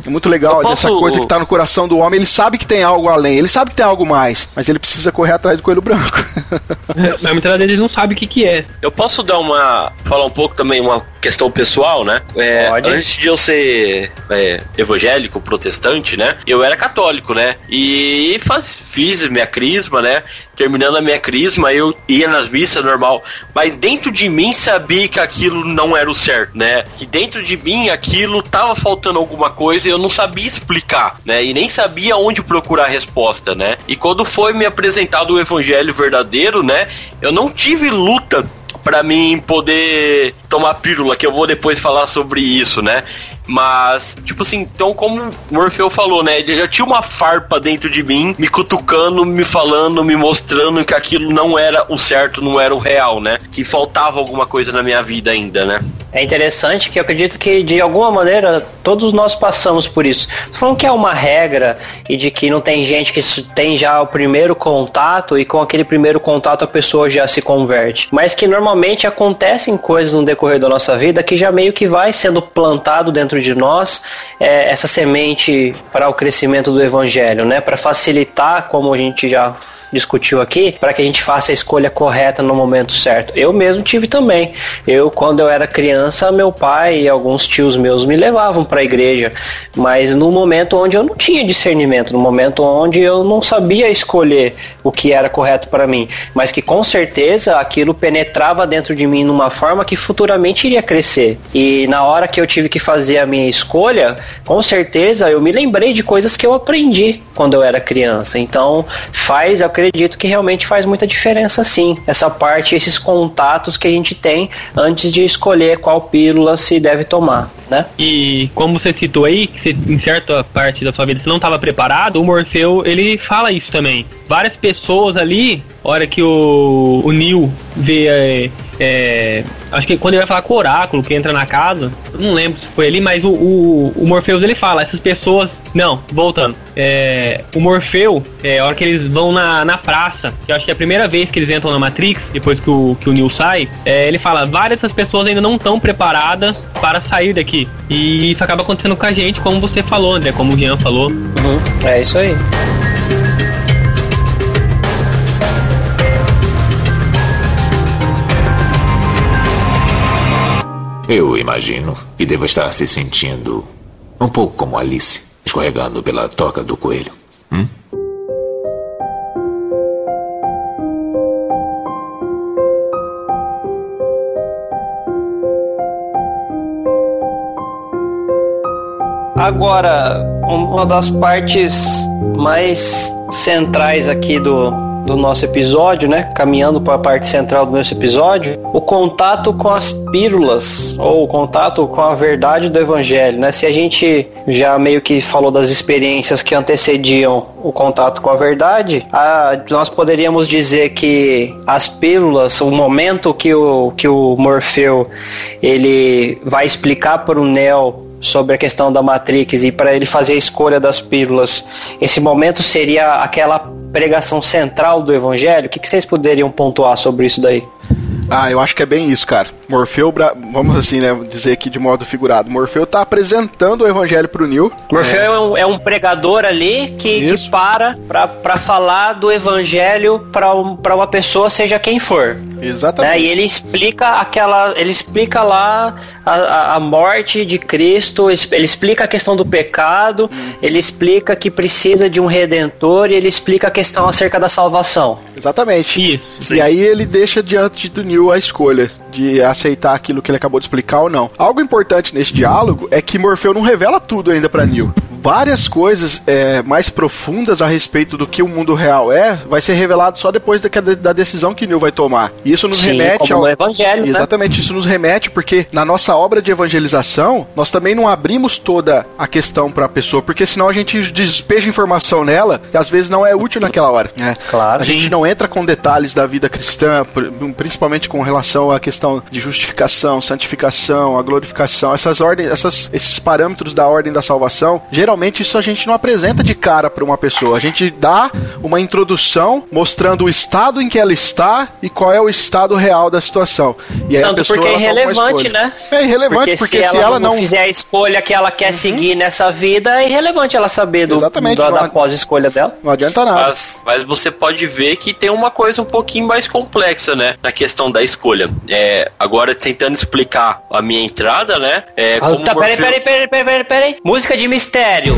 É muito legal posso... essa coisa que tá no coração do homem. Ele sabe que tem algo além, ele sabe que tem algo mais, mas ele precisa correr atrás do coelho branco. Na muitas vezes ele não sabe o que, que é. Eu posso dar uma. falar um pouco também, uma questão pessoal, né? É, antes de eu ser é, evangélico, protestante, né? Eu era católico, né? E faz, fiz minha crisma, né? Terminando a minha crisma, eu ia nas missas normal, mas dentro de mim sabia que aquilo não era o certo, né? Que dentro de mim aquilo tava faltando alguma coisa e eu não sabia explicar, né? E nem sabia onde procurar a resposta, né? E quando foi me apresentado o evangelho verdadeiro, né? Eu não tive luta para mim poder tomar pílula, que eu vou depois falar sobre isso, né? Mas, tipo assim, então como o Morfeu falou, né? Ele já tinha uma farpa dentro de mim, me cutucando, me falando, me mostrando que aquilo não era o certo, não era o real, né? Que faltava alguma coisa na minha vida ainda, né? É interessante que eu acredito que de alguma maneira todos nós passamos por isso. Falando que é uma regra e de que não tem gente que tem já o primeiro contato e com aquele primeiro contato a pessoa já se converte. Mas que normalmente acontecem coisas no decorrer da nossa vida que já meio que vai sendo plantado dentro de nós é, essa semente para o crescimento do evangelho, né? Para facilitar, como a gente já discutiu aqui, para que a gente faça a escolha correta no momento certo. Eu mesmo tive também. Eu, quando eu era criança, meu pai e alguns tios meus me levavam para a igreja, mas no momento onde eu não tinha discernimento, no momento onde eu não sabia escolher o que era correto para mim, mas que com certeza aquilo penetrava dentro de mim numa forma que futuramente iria crescer. E na hora que eu tive que fazer a minha escolha, com certeza eu me lembrei de coisas que eu aprendi quando eu era criança. Então, faz, eu acredito que realmente faz muita diferença sim. Essa parte, esses contatos que a gente tem antes de escolher qual pílula se deve tomar, né? E como você citou aí, que você, em certa parte da sua vida você não estava preparado, o Morfeu, ele fala isso também. Várias pessoas ali, hora que o, o Neil vê é, é, acho que quando ele vai falar com o oráculo, que entra na casa, não lembro se foi ali, mas o, o, o Morpheus ele fala, essas pessoas. Não, voltando. É, o Morfeu, é, a hora que eles vão na, na praça, que eu acho que é a primeira vez que eles entram na Matrix, depois que o, que o Neo sai, é, ele fala, várias dessas pessoas ainda não estão preparadas para sair daqui. E isso acaba acontecendo com a gente, como você falou, André, como o Jean falou. Uhum, é isso aí. Eu imagino que deva estar se sentindo um pouco como Alice, escorregando pela toca do coelho. Hum? Agora, uma das partes mais centrais aqui do, do nosso episódio, né? Caminhando para a parte central do nosso episódio, o contato com as pílulas ou o contato com a verdade do evangelho, né? Se a gente já meio que falou das experiências que antecediam o contato com a verdade, a, nós poderíamos dizer que as pílulas, o momento que o que o Morfeu ele vai explicar para o Neo sobre a questão da Matrix e para ele fazer a escolha das pílulas, esse momento seria aquela pregação central do evangelho? O que, que vocês poderiam pontuar sobre isso daí? Ah, eu acho que é bem isso, cara. Morfeu, vamos assim, né, dizer aqui de modo figurado, Morfeu tá apresentando o evangelho pro Neil. Morfeu é, é, um, é um, pregador ali que, que para pra, pra falar do evangelho pra, pra uma pessoa, seja quem for. Exatamente. Né? E ele explica aquela. Ele explica lá a, a, morte de Cristo, ele explica a questão do pecado, hum. ele explica que precisa de um redentor e ele explica a questão acerca da salvação. Exatamente. Isso. E aí ele deixa diante do Neil a escolha de aceitar aquilo que ele acabou de explicar ou não. Algo importante nesse diálogo é que Morfeu não revela tudo ainda para Neil várias coisas é, mais profundas a respeito do que o mundo real é, vai ser revelado só depois da, da decisão que Neil vai tomar. E isso nos Sim, remete ao evangelho. Né? Exatamente, né? isso nos remete porque na nossa obra de evangelização, nós também não abrimos toda a questão para a pessoa, porque senão a gente despeja informação nela e às vezes não é útil naquela hora. Né? Claro. A gente não entra com detalhes da vida cristã, principalmente com relação à questão de justificação, santificação, a glorificação, essas ordens, essas, esses parâmetros da ordem da salvação, geralmente isso a gente não apresenta de cara para uma pessoa. A gente dá uma introdução mostrando o estado em que ela está e qual é o estado real da situação. E aí Tanto a pessoa porque é irrelevante, né? É irrelevante, porque, porque se, ela, não, fizer a escolha que ela quer uhum. seguir nessa vida, é irrelevante ela saber do, Exatamente, do, da pós-escolha dela. Não adianta nada. Mas, mas, você pode ver que tem uma coisa um pouquinho mais complexa, né? Na questão da escolha. É, agora, tentando explicar a minha entrada, né? É, ah, tá, peraí, peraí, peraí, peraí, peraí. Música de mistério.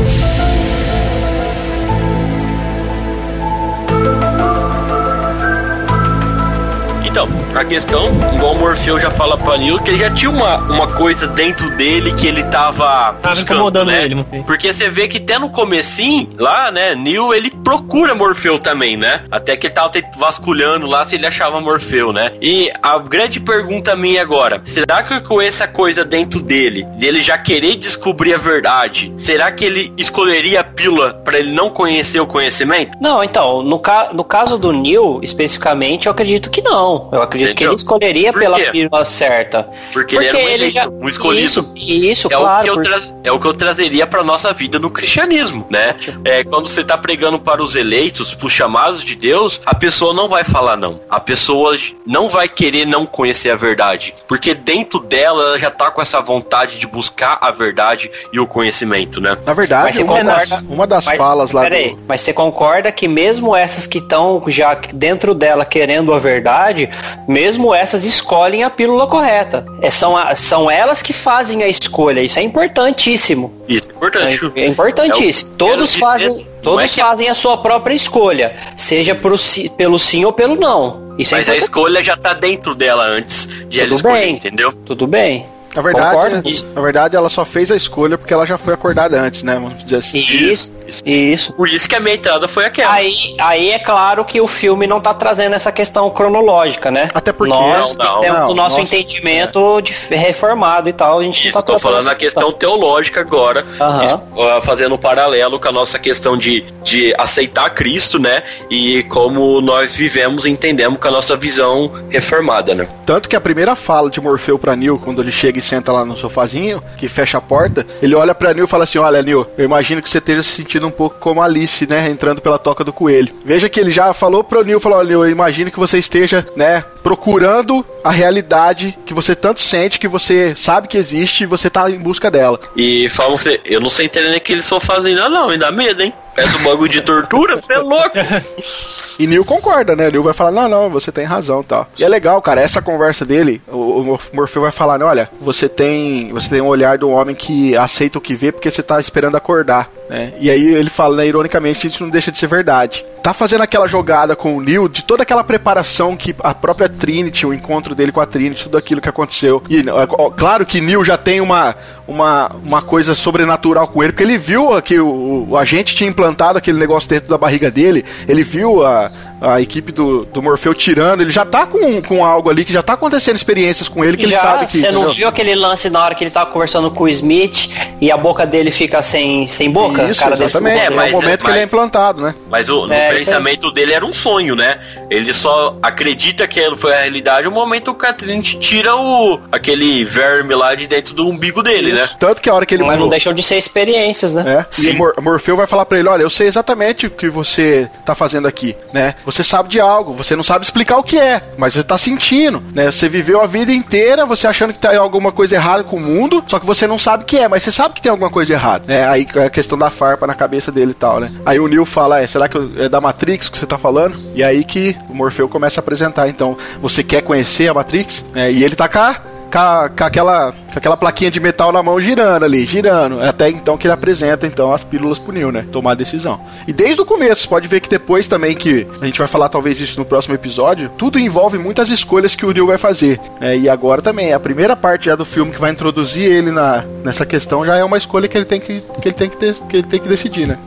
Então, a questão, igual o Morfeu já fala pra Neil, que ele já tinha uma, uma coisa dentro dele que ele tava, tava buscando, incomodando né? ele. Porque você vê que até no comecinho, lá, né, Neil, ele procura Morfeu também, né? Até que ele tava vasculhando lá se ele achava Morfeu, né? E a grande pergunta minha agora, será que com essa coisa dentro dele, dele já querer descobrir a verdade, será que ele escolheria a pílula para ele não conhecer o conhecimento? Não, então, no, ca no caso do Neil, especificamente, eu acredito que não. Eu acredito Entendeu? que ele escolheria pela pílula certa. Porque, Porque ele era um, ele já... um escolhido. Isso, isso é claro. O que eu É o que eu trazeria para nossa vida no cristianismo, né? É, quando você tá pregando para os eleitos, para os chamados de Deus, a pessoa não vai falar não. A pessoa não vai querer não conhecer a verdade. Porque dentro dela, ela já tá com essa vontade de buscar a verdade e o conhecimento, né? Na verdade, uma, concorda... das, uma das mas, falas lá. Peraí, do... mas você concorda que mesmo essas que estão já dentro dela querendo a verdade, mesmo essas escolhem a pílula correta. É, são, a, são elas que fazem a escolha. Isso é importantíssimo. Isso é importante. É, é importantíssimo. É Todos fazem. Todos é que... fazem a sua própria escolha, seja pro, pelo sim ou pelo não. Isso é Mas é a escolha já tá dentro dela antes de Tudo ela escolher, bem. entendeu? Tudo bem. Na verdade, na verdade, ela só fez a escolha porque ela já foi acordada antes, né? Vamos dizer assim. Isso, isso. isso. Por isso que a minha entrada foi aquela. Aí, aí é claro que o filme não tá trazendo essa questão cronológica, né? Até porque nós não, não, temos não, o nosso nossa, entendimento é. de reformado e tal, a gente isso, tá tô falando a questão teológica agora, isso, fazendo um paralelo com a nossa questão de, de aceitar Cristo, né? E como nós vivemos e entendemos com a nossa visão reformada, né? Tanto que a primeira fala de Morfeu para Neo quando ele chega e senta lá no sofazinho, que fecha a porta, ele olha pra Neil e fala assim: Olha, Neil, eu imagino que você esteja se sentindo um pouco como Alice, né? Entrando pela toca do coelho. Veja que ele já falou pro Neil, falou: Olha, eu imagino que você esteja, né, procurando a realidade que você tanto sente, que você sabe que existe e você tá em busca dela. E falam você, eu não sei entender que eles sofazinho, não, não, me dá medo, hein? É do bagulho de tortura, você é louco. E Neil concorda, né? Neil vai falar, não, não, você tem razão, tal. E é legal, cara, essa conversa dele, o, o Morfeu vai falar, né, olha, você tem, você tem um olhar do homem que aceita o que vê porque você tá esperando acordar, né? E aí ele fala, né, ironicamente, isso não deixa de ser verdade. Tá fazendo aquela jogada com o Neil de toda aquela preparação que a própria Trinity, o encontro dele com a Trinity, tudo aquilo que aconteceu. E ó, claro que Neil já tem uma, uma, uma coisa sobrenatural com ele, porque ele viu que o, o agente tinha implantado aquele negócio dentro da barriga dele, ele viu a, a equipe do, do Morfeu tirando, ele já tá com, com algo ali que já tá acontecendo experiências com ele que já, ele sabe que. Você não viu aquele lance na hora que ele tava conversando com o Smith e a boca dele fica sem, sem boca? Isso, cara exatamente. É, mas, é o momento mas, que ele é implantado, né? Mas o, é, pensamento dele era um sonho, né? Ele só acredita que foi a realidade no momento que o Catherine tira o aquele verme lá de dentro do umbigo dele, né? Né? Tanto que a hora que ele. Mas não deixou de ser experiências, né? É. Sim. E Mor Morfeu vai falar para ele: olha, eu sei exatamente o que você tá fazendo aqui, né? Você sabe de algo, você não sabe explicar o que é, mas você tá sentindo, né? Você viveu a vida inteira você achando que tá alguma coisa errada com o mundo, só que você não sabe o que é, mas você sabe que tem alguma coisa errada, né? Aí é a questão da farpa na cabeça dele e tal, né? Aí o Neil fala, é, será que é da Matrix que você tá falando? E aí que o Morfeu começa a apresentar, então, você quer conhecer a Matrix? É, e ele tá cá com, com, aquela, com aquela plaquinha de metal na mão girando ali, girando. Até então que ele apresenta então as pílulas pro Neil, né? Tomar a decisão. E desde o começo, pode ver que depois também que a gente vai falar talvez isso no próximo episódio, tudo envolve muitas escolhas que o Neil vai fazer. Né? E agora também, a primeira parte já do filme que vai introduzir ele na, nessa questão já é uma escolha que ele tem que, que, ele tem que, ter, que, ele tem que decidir, né?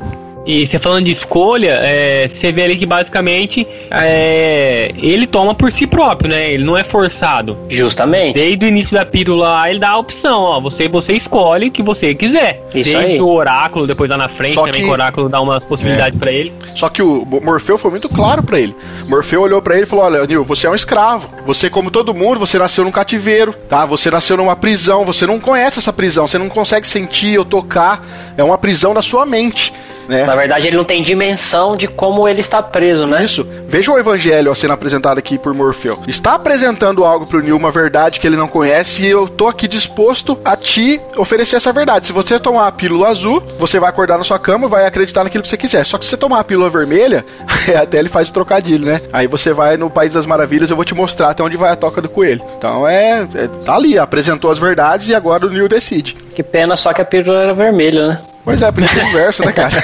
E você falando de escolha, é, você vê ali que basicamente é, ele toma por si próprio, né? Ele não é forçado. Justamente. Desde o início da pílula ele dá a opção, ó. Você, você escolhe o que você quiser. Isso Desde aí. o oráculo, depois lá na frente Só também que... o oráculo dá umas possibilidades é. para ele. Só que o Morfeu foi muito claro para ele. Morfeu olhou para ele e falou: Olha, Nil, você é um escravo. Você, como todo mundo, você nasceu num cativeiro, tá? Você nasceu numa prisão. Você não conhece essa prisão. Você não consegue sentir ou tocar. É uma prisão na sua mente. Né? Na verdade, ele não tem dimensão de como ele está preso, né? Isso. Veja o evangelho sendo apresentado aqui por Morfeu. Está apresentando algo pro Neil, uma verdade que ele não conhece, e eu tô aqui disposto a te oferecer essa verdade. Se você tomar a pílula azul, você vai acordar na sua cama e vai acreditar naquilo que você quiser. Só que se você tomar a pílula vermelha, até ele faz o trocadilho, né? Aí você vai no País das Maravilhas, eu vou te mostrar até onde vai a toca do coelho. Então é, é tá ali, apresentou as verdades e agora o Neil decide. Que pena só que a pílula era vermelha, né? Pois é, podia ser inverso, né, cara?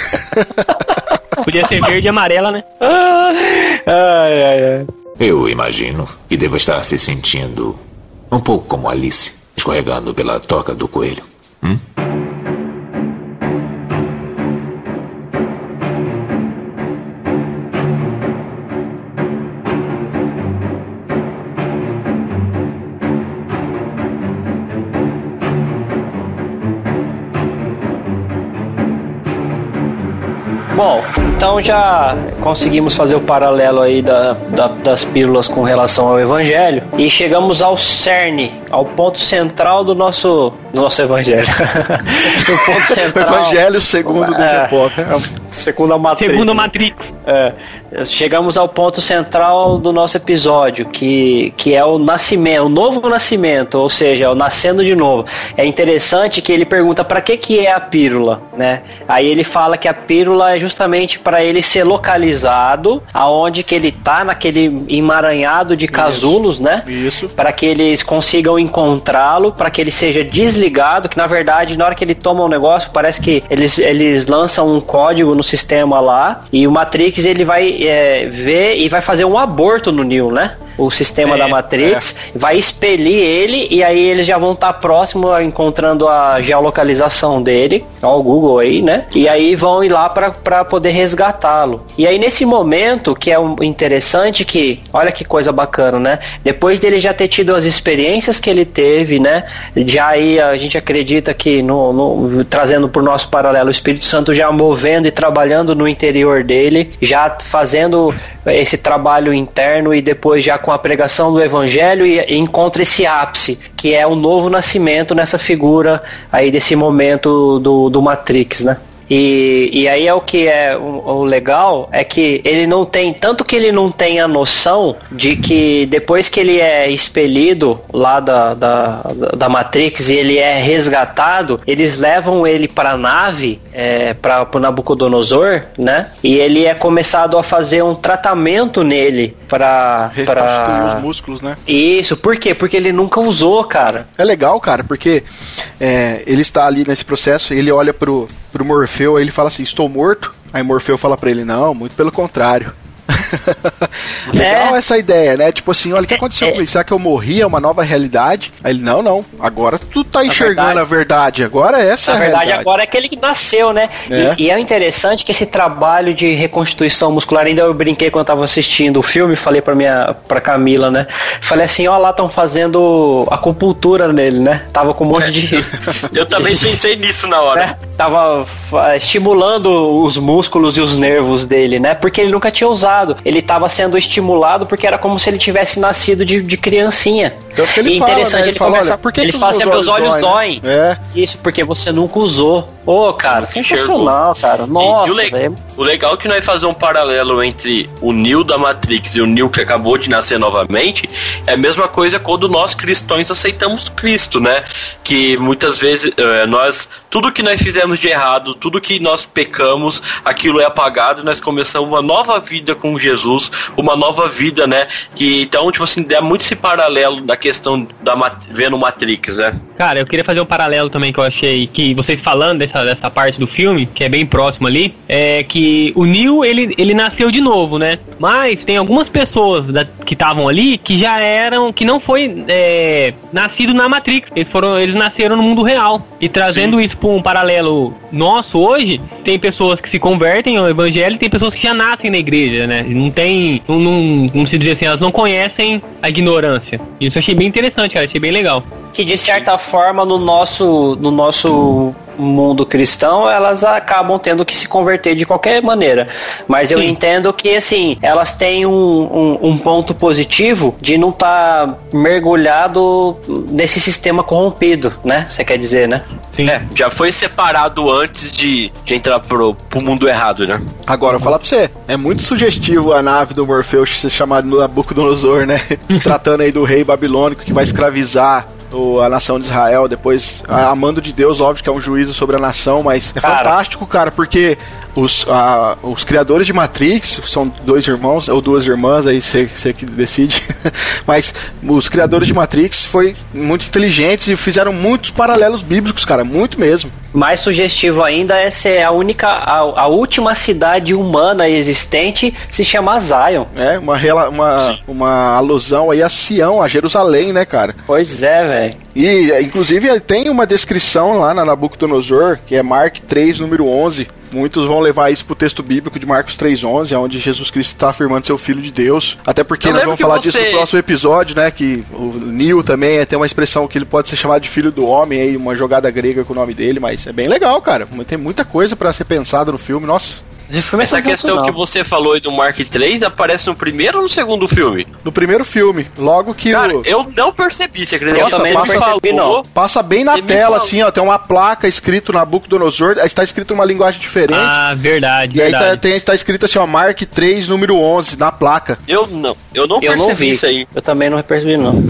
podia ser verde e amarela, né? ai, ai, ai. Eu imagino que deva estar se sentindo um pouco como Alice, escorregando pela toca do coelho. Hum? Bom, então já conseguimos fazer o paralelo aí da, da, das pílulas com relação ao evangelho e chegamos ao cerne, ao ponto central do nosso, do nosso evangelho. o ponto central. o evangelho segundo é, Pop. Segundo a Matrix. Segundo a Matrix. É, chegamos ao ponto central do nosso episódio, que, que é o nascimento, o novo nascimento, ou seja, o nascendo de novo. É interessante que ele pergunta para que que é a pílula, né? Aí ele fala que a pílula é justamente para ele ser localizado aonde que ele tá naquele emaranhado de casulos, Isso. né? Isso. Para que eles consigam encontrá-lo, para que ele seja desligado, que na verdade na hora que ele toma um negócio, parece que eles, eles lançam um código no sistema lá e o Matrix ele vai é, ver e vai fazer um aborto no Neo, né? O sistema é, da Matrix é. vai expelir ele e aí eles já vão estar tá próximo encontrando a geolocalização dele, ó, o Google aí, né? E aí vão ir lá para poder resgatá-lo. E aí nesse momento que é um interessante que, olha que coisa bacana, né? Depois dele já ter tido as experiências que ele teve, né? Já aí a gente acredita que no, no trazendo por nosso paralelo o Espírito Santo já movendo e trabalhando no interior dele, já fazendo esse trabalho interno e depois já com a pregação do evangelho e, e encontra esse ápice, que é o novo nascimento nessa figura aí desse momento do, do Matrix, né? E, e aí é o que é o, o, legal é que ele não tem, tanto que ele não tem a noção de que depois que ele é expelido lá da, da, da Matrix e ele é resgatado, eles levam ele para a nave, é, para o Nabucodonosor, né? E ele é começado a fazer um tratamento nele para para os músculos, né? Isso, por quê? Porque ele nunca usou, cara. É legal, cara, porque é, ele está ali nesse processo, ele olha pro pro Morfeu, aí ele fala assim: Estou morto. Aí Morfeu fala para ele: Não, muito pelo contrário. Legal é. essa ideia, né? Tipo assim, olha, o que aconteceu é. comigo? Será que eu morri? É uma nova realidade? Aí ele, não, não. Agora tu tá enxergando verdade, a verdade. Agora essa é a verdade. verdade, agora é aquele que nasceu, né? É. E, e, é interessante que esse trabalho de reconstituição muscular, ainda eu brinquei quando eu tava assistindo o filme, falei pra minha, pra Camila, né? Falei assim, ó, lá estão fazendo acupuntura nele, né? Tava com um monte de... eu também pensei nisso na hora. É, tava estimulando os músculos e os nervos dele, né? Porque ele nunca tinha usado ele estava sendo estimulado porque era como se ele tivesse nascido de, de criancinha. Então, e interessante, fala, né? ele, ele fala, começa, olha, por que ele que fala sempre, os olhos doem. doem. É. Isso, porque você nunca usou. Ô, oh, cara, sensacional, cara. Nossa, e, o, le o, legal é que nós fazer um paralelo entre o Neo da Matrix e o Neo que acabou de nascer novamente é a mesma coisa quando nós cristãos aceitamos Cristo, né? Que muitas vezes é, nós, tudo que nós fizemos de errado, tudo que nós pecamos, aquilo é apagado e nós começamos uma nova vida com Jesus, uma nova vida, né? Que então, tipo assim, dá muito esse paralelo da questão da vendo Matrix, né? Cara, eu queria fazer um paralelo também que eu achei que vocês falando dessa dessa, dessa parte do filme, que é bem próximo ali, é que o Neil, ele, ele nasceu de novo, né? Mas tem algumas pessoas da, que estavam ali que já eram, que não foi é, nascido na Matrix. Eles foram, eles nasceram no mundo real. E trazendo Sim. isso para um paralelo nosso hoje, tem pessoas que se convertem ao evangelho e tem pessoas que já nascem na igreja, né? Não tem, não, não, não se diz assim, elas não conhecem a ignorância. Isso eu achei bem interessante, cara, achei bem legal. Que de certa forma no nosso, no nosso mundo cristão, elas acabam tendo que se converter de qualquer maneira. Mas eu Sim. entendo que, assim, elas têm um, um, um ponto positivo de não estar tá mergulhado nesse sistema corrompido, né? Você quer dizer, né? Sim. É, já foi separado antes de, de entrar pro, pro mundo errado, né? Agora, eu vou falar pra você, é muito sugestivo a nave do Morpheus ser chamada Nabucodonosor, né? Tratando aí do rei babilônico que vai escravizar o, a nação de Israel, depois a, a mando de Deus, óbvio que é um juízo sobre a nação, mas é cara. fantástico, cara, porque os, a, os criadores de Matrix são dois irmãos ou duas irmãs, aí você, você que decide. Mas os criadores de Matrix foi muito inteligentes e fizeram muitos paralelos bíblicos, cara, muito mesmo. Mais sugestivo ainda é ser a única, a, a última cidade humana existente se chama Zion. É, uma, uma, uma alusão aí a Sião, a Jerusalém, né, cara? Pois é, velho. E, inclusive, tem uma descrição lá na Nabucodonosor, que é Mark 3, número 11, Muitos vão levar isso pro texto bíblico de Marcos 3:11, onde Jesus Cristo está afirmando ser o filho de Deus. Até porque nós vamos falar você... disso no próximo episódio, né, que o Neil também tem uma expressão que ele pode ser chamado de filho do homem, aí uma jogada grega com o nome dele, mas é bem legal, cara. Tem muita coisa para ser pensada no filme, nossa. Essa questão que você falou aí do Mark III aparece no primeiro ou no segundo filme? No primeiro filme, logo que Cara, o... eu não percebi, você acredita? Nossa, eu passa, não percebi, não. Passa bem na tela, assim, ó, tem uma placa escrito na Nabucodonosor, aí está escrito uma linguagem diferente. Ah, verdade, E verdade. aí tá, tem, tá escrito assim, ó, Mark 3, número 11, na placa. Eu não, eu não eu percebi não vi. isso aí. Eu também não percebi, não.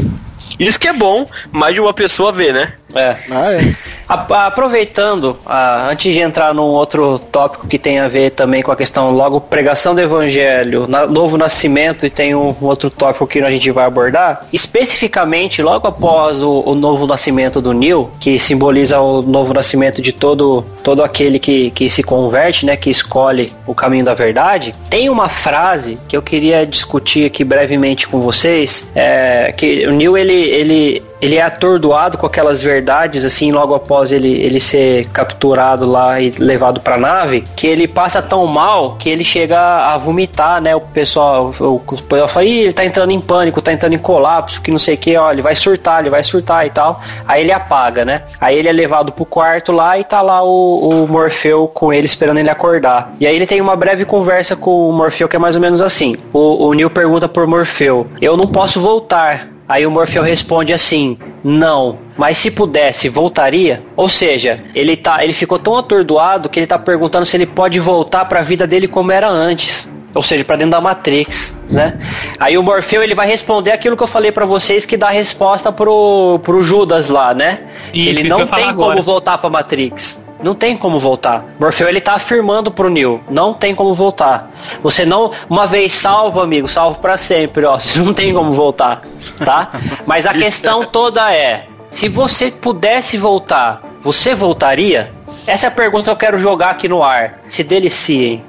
Isso que é bom, mais de uma pessoa ver, né? É. Ah, é. A, aproveitando, a, antes de entrar num outro tópico que tem a ver também com a questão logo pregação do evangelho, na, novo nascimento e tem um, um, outro tópico que a gente vai abordar, especificamente logo após o, o, novo nascimento do Neil, que simboliza o novo nascimento de todo, todo aquele que, que se converte, né, que escolhe o caminho da verdade, tem uma frase que eu queria discutir aqui brevemente com vocês, é, que o Neil ele, ele ele é atordoado com aquelas verdades, assim, logo após ele, ele ser capturado lá e levado pra nave, que ele passa tão mal que ele chega a vomitar, né? O pessoal, o, pessoal fala, Ih, ele tá entrando em pânico, tá entrando em colapso, que não sei o que, ó, ele vai surtar, ele vai surtar e tal. Aí ele apaga, né? Aí ele é levado pro quarto lá e tá lá o, o Morfeu com ele esperando ele acordar. E aí ele tem uma breve conversa com o Morfeu que é mais ou menos assim. O, o Neil pergunta por Morfeu, eu não posso voltar Aí o Morfeu responde assim: "Não, mas se pudesse, voltaria?" Ou seja, ele tá, ele ficou tão atordoado que ele tá perguntando se ele pode voltar para a vida dele como era antes. Ou seja, para dentro da Matrix, né? Aí o Morfeu ele vai responder aquilo que eu falei para vocês que dá a resposta pro, pro Judas lá, né? Isso, ele não tem como voltar para Matrix. Não tem como voltar. Morfeu ele tá afirmando pro Neil, não tem como voltar. Você não, uma vez salvo, amigo, salvo para sempre, ó. Não tem como voltar, tá? Mas a questão toda é, se você pudesse voltar, você voltaria? Essa é a pergunta que eu quero jogar aqui no ar. Se deliciem.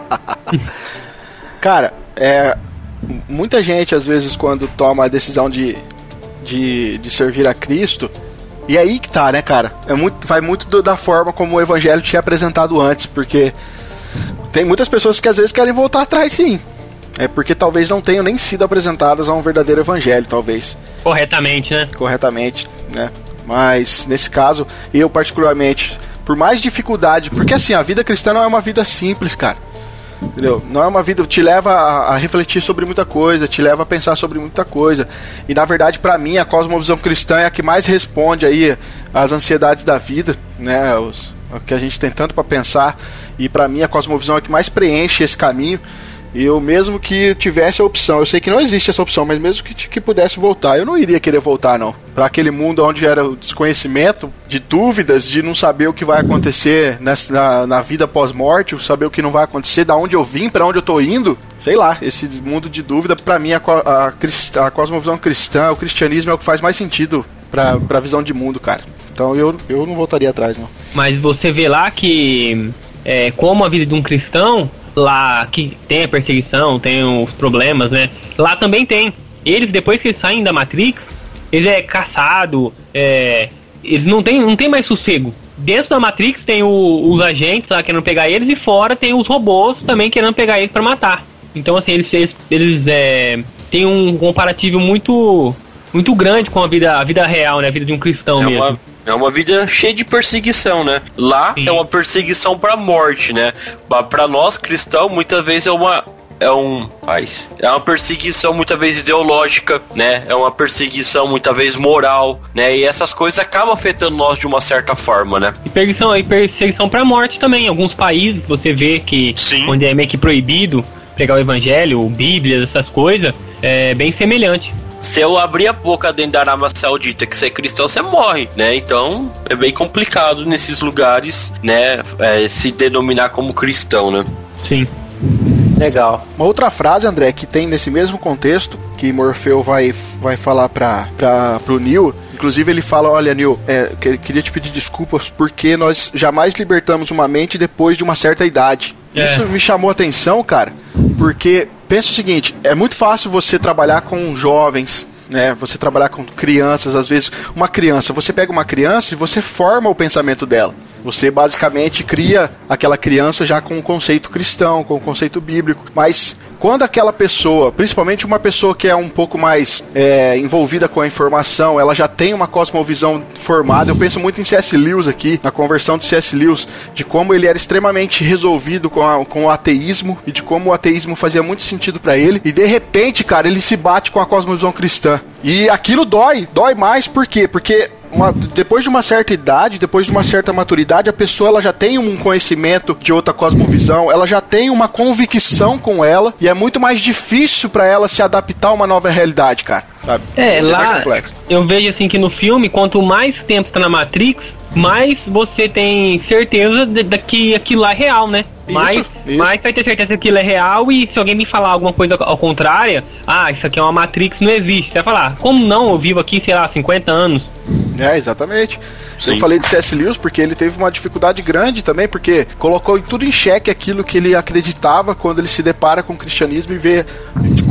Cara, é muita gente às vezes quando toma a decisão de, de, de servir a Cristo, e aí que tá, né, cara? É muito, vai muito do, da forma como o evangelho tinha apresentado antes, porque tem muitas pessoas que às vezes querem voltar atrás, sim. É porque talvez não tenham nem sido apresentadas a um verdadeiro evangelho, talvez. Corretamente, né? Corretamente, né? Mas nesse caso, eu particularmente, por mais dificuldade, porque assim, a vida cristã não é uma vida simples, cara. Entendeu? Não é uma vida te leva a, a, refletir sobre muita coisa, te leva a pensar sobre muita coisa. E na verdade, para mim, a cosmovisão cristã é a que mais responde aí às ansiedades da vida, né? Os, o que a gente tem tanto para pensar. E para mim, a cosmovisão é a que mais preenche esse caminho. E eu mesmo que tivesse a opção, eu sei que não existe essa opção, mas mesmo que, que pudesse voltar, eu não iria querer voltar não. Para aquele mundo onde era o desconhecimento, de dúvidas, de não saber o que vai acontecer nessa, na, na vida pós-morte, saber o que não vai acontecer, da onde eu vim, para onde eu tô indo. Sei lá, esse mundo de dúvida, para mim a, a, a cosmovisão cristã, o cristianismo é o que faz mais sentido para a visão de mundo, cara. Então eu, eu não voltaria atrás, não. Mas você vê lá que, é, como a vida de um cristão, lá que tem a perseguição, tem os problemas, né? Lá também tem. Eles, depois que eles saem da Matrix, eles é caçado, é, eles não tem, não tem mais sossego. Dentro da Matrix tem o, os agentes lá querendo pegar eles e fora tem os robôs também querendo pegar eles para matar. Então assim, eles, eles, eles é, têm um comparativo muito muito grande com a vida, a vida real, né? A vida de um cristão é mesmo. Uma é uma vida cheia de perseguição, né? Lá Sim. é uma perseguição pra morte, né? Para nós cristãos, muitas vezes é uma é um paz. É uma perseguição muitas vezes ideológica, né? É uma perseguição muitas vezes moral, né? E essas coisas acabam afetando nós de uma certa forma, né? E perseguição, e perseguição pra morte também. Em alguns países você vê que Sim. onde é meio que proibido pregar o evangelho, Bíblia, essas coisas, é bem semelhante. Se eu abrir a boca dentro da Arábia Saudita que você é cristão, você morre, né? Então é bem complicado nesses lugares, né? É, se denominar como cristão, né? Sim. Legal. Uma outra frase, André, que tem nesse mesmo contexto, que Morfeu vai, vai falar para pro Neil, Inclusive ele fala, olha, Neil, é, queria te pedir desculpas porque nós jamais libertamos uma mente depois de uma certa idade. É. Isso me chamou a atenção, cara, porque pensa o seguinte, é muito fácil você trabalhar com jovens, né? Você trabalhar com crianças, às vezes uma criança, você pega uma criança e você forma o pensamento dela. Você basicamente cria aquela criança já com um conceito cristão, com um conceito bíblico. Mas quando aquela pessoa, principalmente uma pessoa que é um pouco mais é, envolvida com a informação, ela já tem uma cosmovisão formada. Eu penso muito em C.S. Lewis aqui, na conversão de C.S. Lewis, de como ele era extremamente resolvido com, a, com o ateísmo e de como o ateísmo fazia muito sentido para ele. E de repente, cara, ele se bate com a cosmovisão cristã. E aquilo dói, dói mais por quê? Porque uma, depois de uma certa idade, depois de uma certa maturidade, a pessoa ela já tem um conhecimento de outra cosmovisão, ela já tem uma convicção com ela e é muito mais difícil para ela se adaptar a uma nova realidade, cara. Sabe? É, Isso lá é eu vejo assim que no filme, quanto mais tempo tá na Matrix, mais você tem certeza de, de que aquilo lá é real, né? Isso, mais, isso. mais vai ter certeza que aquilo é real e se alguém me falar alguma coisa ao contrário, ah, isso aqui é uma Matrix, não existe. Você vai falar, como não? Eu vivo aqui, sei lá, 50 anos. É, exatamente. Sim. Eu falei de C.S. Lewis porque ele teve uma dificuldade grande também, porque colocou tudo em xeque aquilo que ele acreditava quando ele se depara com o cristianismo e vê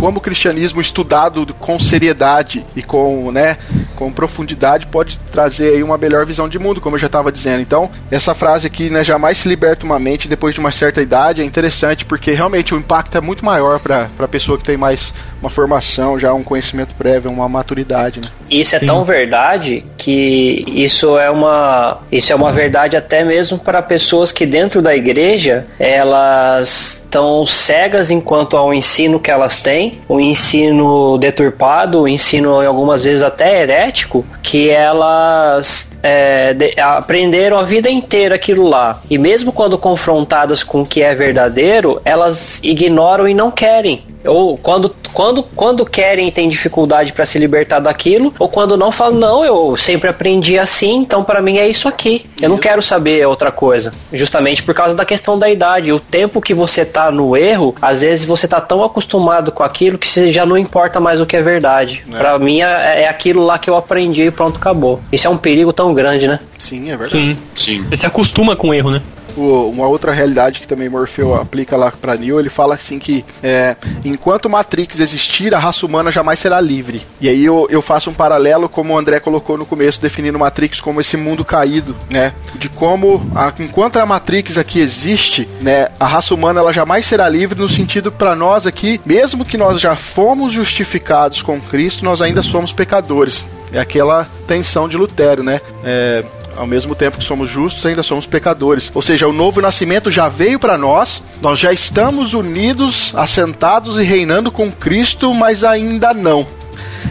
como o cristianismo estudado com seriedade e com, né, com profundidade pode trazer aí uma melhor visão de mundo, como eu já estava dizendo. Então, essa frase aqui, né, jamais se liberta uma mente depois de uma certa idade, é interessante porque realmente o impacto é muito maior para a pessoa que tem mais uma formação, já um conhecimento prévio, uma maturidade. Né? Isso é Sim. tão verdade que isso é uma isso é uma verdade até mesmo para pessoas que dentro da igreja elas estão cegas enquanto ao ensino que elas têm, o ensino deturpado, o ensino algumas vezes até herético, que elas é, de, aprenderam a vida inteira aquilo lá. E mesmo quando confrontadas com o que é verdadeiro, elas ignoram e não querem ou quando, quando, quando querem tem dificuldade para se libertar daquilo, ou quando não falam, não, eu sempre aprendi assim, então para mim é isso aqui. Eu não quero saber outra coisa. Justamente por causa da questão da idade. O tempo que você tá no erro, às vezes você tá tão acostumado com aquilo que já não importa mais o que é verdade. É. Para mim é, é aquilo lá que eu aprendi e pronto, acabou. Isso é um perigo tão grande, né? Sim, é verdade. Sim. Sim. Você se acostuma com o erro, né? Uma outra realidade que também Morfeu aplica lá para Neo, ele fala assim que é, enquanto Matrix existir, a raça humana jamais será livre. E aí eu, eu faço um paralelo, como o André colocou no começo, definindo Matrix como esse mundo caído, né? De como, a, enquanto a Matrix aqui existe, né, a raça humana ela jamais será livre no sentido para nós aqui, mesmo que nós já fomos justificados com Cristo, nós ainda somos pecadores. É aquela tensão de Lutero, né? É, ao mesmo tempo que somos justos, ainda somos pecadores. Ou seja, o novo nascimento já veio para nós, nós já estamos unidos, assentados e reinando com Cristo, mas ainda não.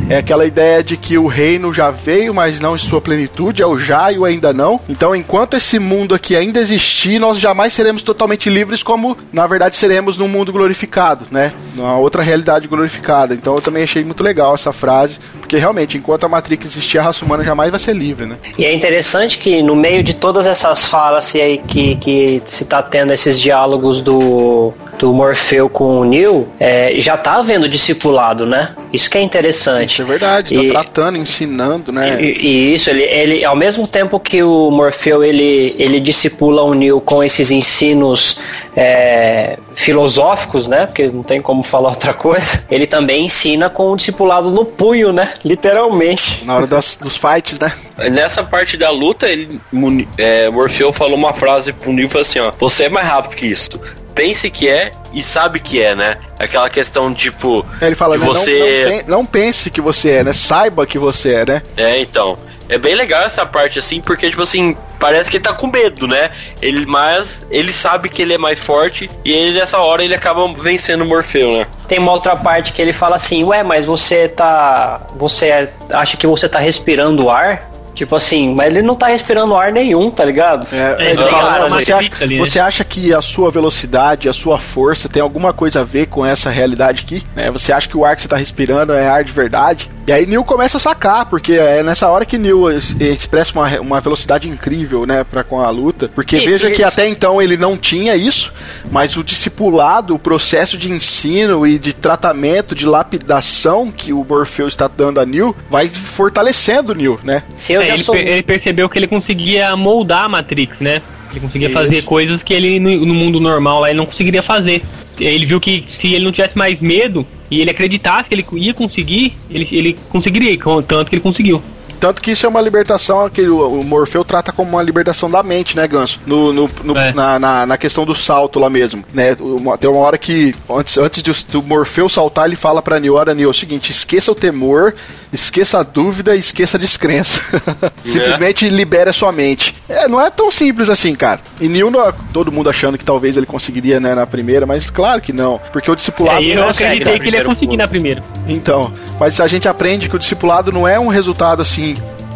É aquela ideia de que o reino já veio, mas não em sua plenitude, é o já e o ainda não. Então, enquanto esse mundo aqui ainda existir, nós jamais seremos totalmente livres, como na verdade seremos num mundo glorificado, né? Numa outra realidade glorificada. Então, eu também achei muito legal essa frase, porque realmente, enquanto a Matrix existir, a raça humana jamais vai ser livre, né? E é interessante que no meio de todas essas falas aí que, que se tá tendo esses diálogos do do Morfeu com o Neil, é, já tá havendo discipulado, né? Isso que é interessante. Isso é verdade, tá e, tá tratando, ensinando, né? E, e, isso, ele, ele, ao mesmo tempo que o Morfeu ele, ele discipula o Neil com esses ensinos é, filosóficos, né? Porque não tem como falar outra coisa. Ele também ensina com o discipulado no punho, né? Literalmente. Na hora das, dos fights, né? Nessa parte da luta, ele, é, Morfeu falou uma frase pro Neil assim, ó, você é mais rápido que isso pense que é e sabe que é, né? Aquela questão, tipo. É, ele fala, né? Você... Não, não, pense que você é, né? Saiba que você é, né? É, então. É bem legal essa parte, assim, porque, tipo assim, parece que ele tá com medo, né? Ele, mas ele sabe que ele é mais forte e ele, nessa hora, ele acaba vencendo o Morfeu, né? Tem uma outra parte que ele fala assim, ué, mas você tá. Você acha que você tá respirando ar? Tipo assim, mas ele não tá respirando ar nenhum, tá ligado? É, é, fala, você, acha, ali, né? você acha que a sua velocidade, a sua força tem alguma coisa a ver com essa realidade aqui? Né? Você acha que o ar que você tá respirando é ar de verdade? E aí Neil começa a sacar, porque é nessa hora que Neil expressa uma, uma velocidade incrível, né, pra, com a luta. Porque isso, veja isso. que até então ele não tinha isso, mas o discipulado, o processo de ensino e de tratamento, de lapidação que o Morpheus está dando a Neil, vai fortalecendo o Neil, né? É, ele, sou... ele percebeu que ele conseguia moldar a Matrix, né? Ele conseguia Isso. fazer coisas que ele no, no, mundo normal lá ele não conseguiria fazer. Ele viu que se ele não tivesse mais medo e ele acreditasse que ele ia conseguir, ele, ele conseguiria, tanto que ele conseguiu. Tanto que isso é uma libertação que o, Morfeu trata como uma libertação da mente, né, Ganso? No, no, no é. na, na, na, questão do salto lá mesmo, né? Tem uma hora que, antes, antes de, do Morfeu saltar, ele fala pra Neo, olha, Neo, é o seguinte, esqueça o temor, esqueça a dúvida e esqueça a descrença. Simplesmente é. libere a sua mente. É, não é tão simples assim, cara. E Neo, todo mundo achando que talvez ele conseguiria, né, na primeira, mas claro que não. Porque o discipulado... É, eu acreditei que ele ia conseguir na primeira. Então, mas a gente aprende que o discipulado não é um resultado assim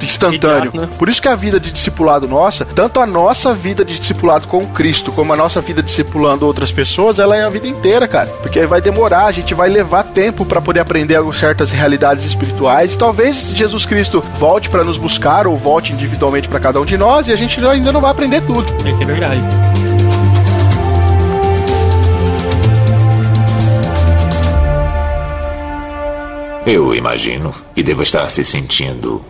instantâneo. né? Por isso que a vida de discipulado nossa, tanto a nossa vida de discipulado com Cristo, como a nossa vida discipulando outras pessoas, ela é a vida inteira, cara. Porque vai demorar, a gente vai levar tempo para poder aprender certas realidades espirituais. E talvez Jesus Cristo volte para nos buscar ou volte individualmente para cada um de nós e a gente ainda não vai aprender tudo. Isso é verdade. Eu imagino que deva estar se sentindo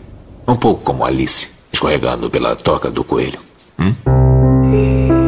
um pouco como Alice, escorregando pela toca do coelho. Hum?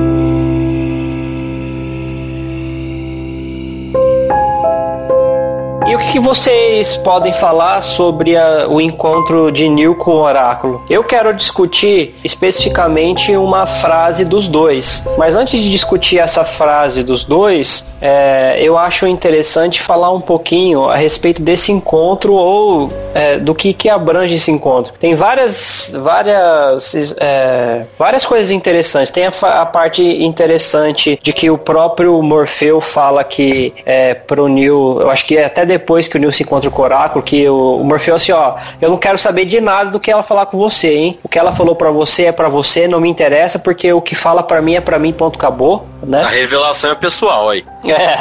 E o que, que vocês podem falar sobre a, o encontro de Neil com o Oráculo? Eu quero discutir especificamente uma frase dos dois. Mas antes de discutir essa frase dos dois, é, eu acho interessante falar um pouquinho a respeito desse encontro ou é, do que, que abrange esse encontro. Tem várias, várias, é, várias coisas interessantes. Tem a, a, parte interessante de que o próprio Morfeu fala que é, pro Neil, eu acho que é até depois que o Neil se encontra com o Oráculo, que o, o Morfeu assim, ó, eu não quero saber de nada do que ela falar com você, hein? O que ela falou para você é para você, não me interessa, porque o que fala para mim é para mim, ponto acabou, né? A revelação é pessoal aí. É.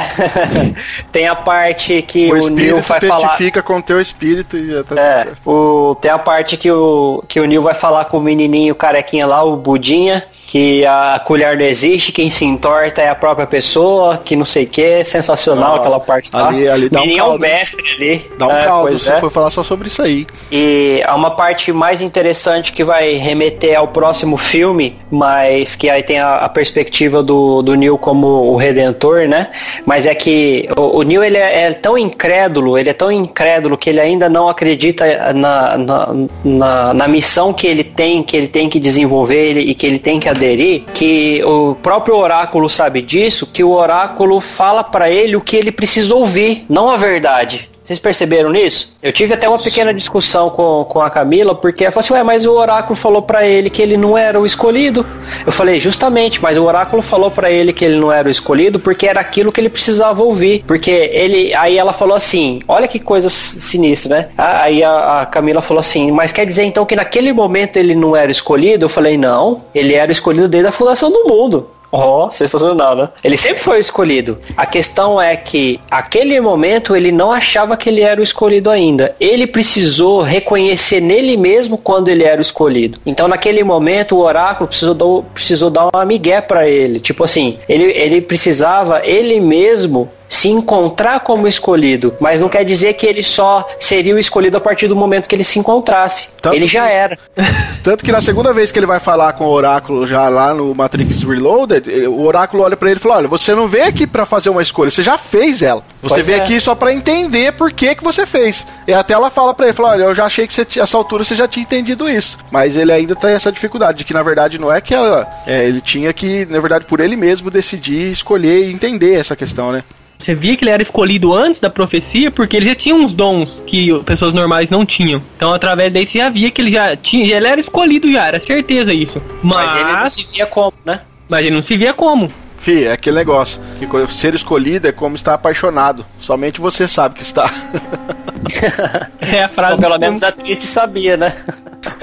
tem a parte que o, o Neil vai falar. testifica com teu espírito e até é, o Tem a parte que o, que o Neil vai falar com o menininho carequinha lá, o Budinha que a colher não existe, quem se entorta é a própria pessoa, que não sei o que, sensacional Nossa, aquela parte lá. Ali, ali dá um é caldo. mestre ali. Dá um é, caldo, você é. foi falar só sobre isso aí. E há uma parte mais interessante que vai remeter ao próximo filme, mas que aí tem a, a perspectiva do, do Neil como o Redentor, né? Mas é que o, o Neil ele é, é, tão incrédulo, ele é tão incrédulo que ele ainda não acredita na, na, na, na missão que ele tem, que ele tem que desenvolver ele, e que ele tem que aderir, que o próprio oráculo sabe disso, que o oráculo fala para ele o que ele precisa ouvir, não a verdade. Vocês perceberam nisso? Eu tive até uma pequena discussão com, com a Camila, porque ela falou assim, ué, mas o oráculo falou para ele que ele não era o escolhido. Eu falei, justamente, mas o oráculo falou para ele que ele não era o escolhido porque era aquilo que ele precisava ouvir. Porque ele. Aí ela falou assim, olha que coisa sinistra, né? Aí a, a Camila falou assim, mas quer dizer então que naquele momento ele não era escolhido? Eu falei, não, ele era escolhido desde a fundação do mundo. Ó, oh, sensacional, né? Ele sempre foi o escolhido. A questão é que, aquele momento, ele não achava que ele era o escolhido ainda. Ele precisou reconhecer nele mesmo quando ele era o escolhido. Então, naquele momento, o oráculo precisou, do, precisou dar uma migué para ele. Tipo assim, ele, ele precisava, ele mesmo, se encontrar como escolhido, mas não quer dizer que ele só seria o escolhido a partir do momento que ele se encontrasse. Tanto ele já era. Tanto que na segunda vez que ele vai falar com o Oráculo já lá no Matrix Reloaded, o Oráculo olha para ele e fala: "Olha, você não veio aqui para fazer uma escolha, você já fez ela. Você pois veio é. aqui só para entender por que que você fez". E até ela fala para ele, fala: "Olha, eu já achei que você, essa altura você já tinha entendido isso". Mas ele ainda tem essa dificuldade de que na verdade não é que ela, é, ele tinha que, na verdade, por ele mesmo decidir, escolher e entender essa questão, né? Você via que ele era escolhido antes da profecia porque ele já tinha uns dons que pessoas normais não tinham. Então, através daí, você já via que ele já tinha. Ele era escolhido já, era certeza isso. Mas, Mas ele não se via como, né? Mas ele não se via como. Fih, é aquele negócio. Que ser escolhido é como estar apaixonado. Somente você sabe que está. é a frase. Ou pelo menos a Triste sabia, né?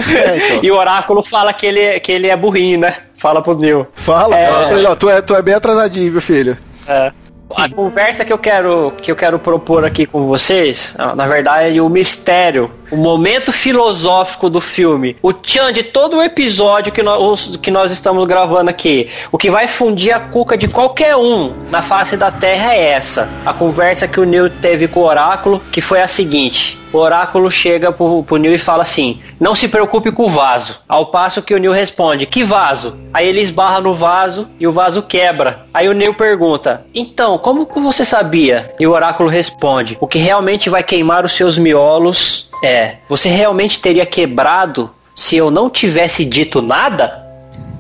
É, então. E o oráculo fala que ele, que ele é burrinho, né? Fala pro Neil. Fala, é... fala pra ele, ó, tu é, tu é bem atrasadinho, viu, filho? É. A conversa que eu quero que eu quero propor aqui com vocês, na verdade, o mistério, o momento filosófico do filme, o tchan de todo o episódio que nós, que nós estamos gravando aqui, o que vai fundir a cuca de qualquer um na face da Terra é essa. A conversa que o Neil teve com o Oráculo, que foi a seguinte: o oráculo chega pro, pro Neil e fala assim: Não se preocupe com o vaso. Ao passo que o Neil responde: Que vaso? Aí ele esbarra no vaso e o vaso quebra. Aí o Neil pergunta: Então, como você sabia? E o oráculo responde: O que realmente vai queimar os seus miolos é: Você realmente teria quebrado se eu não tivesse dito nada?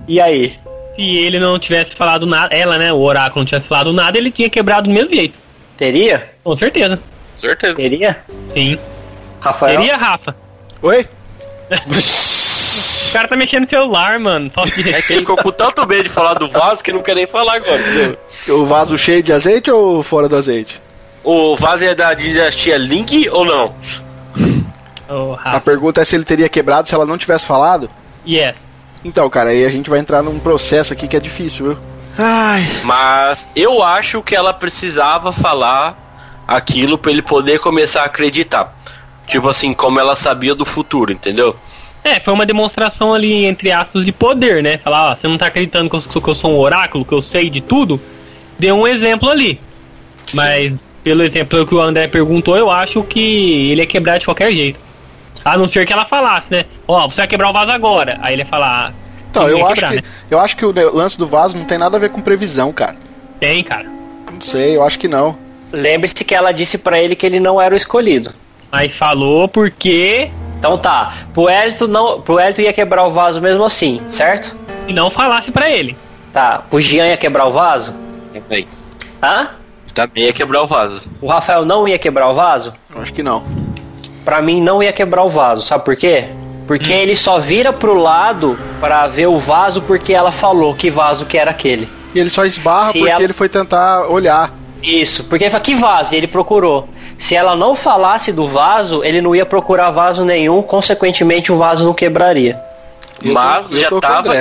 E aí? Se ele não tivesse falado nada, ela, né, o oráculo não tivesse falado nada, ele tinha quebrado do mesmo jeito. Teria? Com certeza. Certeza. Teria? Sim. Rafael? Teria, Rafa. Oi? O cara tá mexendo no celular, mano. É que ele ficou com tanto medo de falar do vaso que não quer nem falar agora, entendeu? O vaso cheio de azeite ou fora do azeite? O vaso é da dinastia Ling ou não? Oh, A pergunta é se ele teria quebrado se ela não tivesse falado? Yes. Então, cara, aí a gente vai entrar num processo aqui que é difícil, viu? Ai. Mas eu acho que ela precisava falar aquilo pra ele poder começar a acreditar. Tipo assim, como ela sabia do futuro, entendeu? É, foi uma demonstração ali, entre aspas, de poder, né? Falar, ó, você não tá acreditando que eu, sou, que eu sou um oráculo, que eu sei de tudo? Deu um exemplo ali. Mas, pelo exemplo que o André perguntou, eu acho que ele ia quebrar de qualquer jeito. A não ser que ela falasse, né? Ó, você vai quebrar o vaso agora. Aí ele ia falar. Então, eu acho, quebrar, que, né? eu acho que o lance do vaso não tem nada a ver com previsão, cara. Tem, cara. Não sei, eu acho que não. Lembre-se que ela disse pra ele que ele não era o escolhido. Aí falou porque. Então tá, pro Elito não, pro Elito ia quebrar o vaso mesmo assim, certo? E não falasse pra ele. Tá, pro Jean ia quebrar o vaso? Também. Hã? Também ia quebrar o vaso. O Rafael não ia quebrar o vaso? Eu acho que não. Pra mim não ia quebrar o vaso, sabe por quê? Porque ele só vira pro lado pra ver o vaso porque ela falou que vaso que era aquele. E ele só esbarra Se porque ela- ele foi tentar olhar. Isso, porque ele fala, que vaso? E ele procurou. Se ela não falasse do vaso, ele não ia procurar vaso nenhum, consequentemente o vaso não quebraria. Eu tô- Mas eu já tô com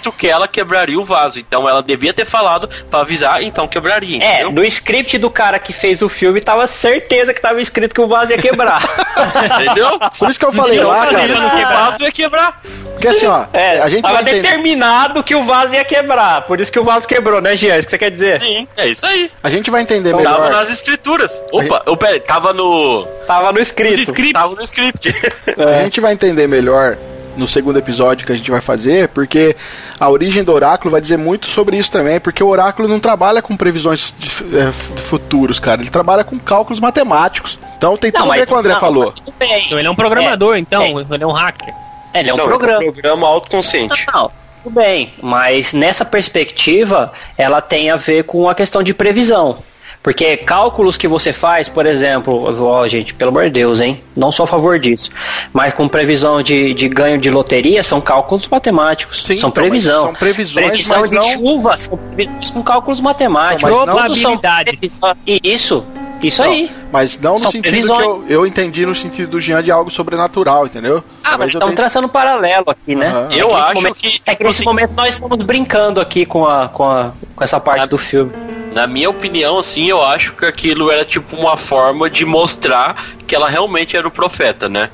tava que ela quebraria o vaso. Então ela devia ter falado pra avisar, então quebraria. É, Entendeu? no script do cara que fez o filme tava certeza que tava escrito que o vaso ia quebrar. Entendeu? Por isso que eu falei Então, lá, cara. eles, o vaso ia quebrar. Porque assim, ó, É, a gente tava determinado que o vaso ia quebrar. Por isso que o vaso quebrou, né, Jean? É Isso que você quer dizer? Sim, é isso aí. a gente vai entender Tava melhor. nas escrituras. Opa, eu, pera, tava no. Tava no escrito. Tava no script. A gente vai entender melhor no segundo episódio que a gente vai fazer, porque a origem do oráculo vai dizer muito sobre isso também, porque o oráculo não trabalha com previsões de, é, de futuros, cara. Ele trabalha com cálculos matemáticos. Então tem tudo a ver com o André não, falou. Então ele é um programador, É, então. é. Ele é um hacker. Ele é um Não, programa. programa autoconsciente. Não, tudo bem, mas nessa perspectiva, ela tem a ver com a questão de previsão. Porque cálculos que você faz, por exemplo, ó, gente, pelo amor de Deus, hein? Não sou a favor disso. Mas com previsão de, de ganho de loteria, são cálculos matemáticos. Sim, são então, mas previsão. são previsões, previsão mas de não- chuva, são previsões com cálculos matemáticos. Não, mas não- são Isso, isso Não, aí. Mas não no São sentido previsões. que eu, eu entendi no sentido do Jean de algo sobrenatural, entendeu? Ah, mas eu estamos tenho- traçando um paralelo aqui, né? É Eu nesse acho momento- que, É que nesse momento nós estamos brincando aqui com, a, com, a, com essa parte do filme. Na minha opinião, assim, eu acho que aquilo era tipo uma forma de mostrar que ela realmente era o profeta, né?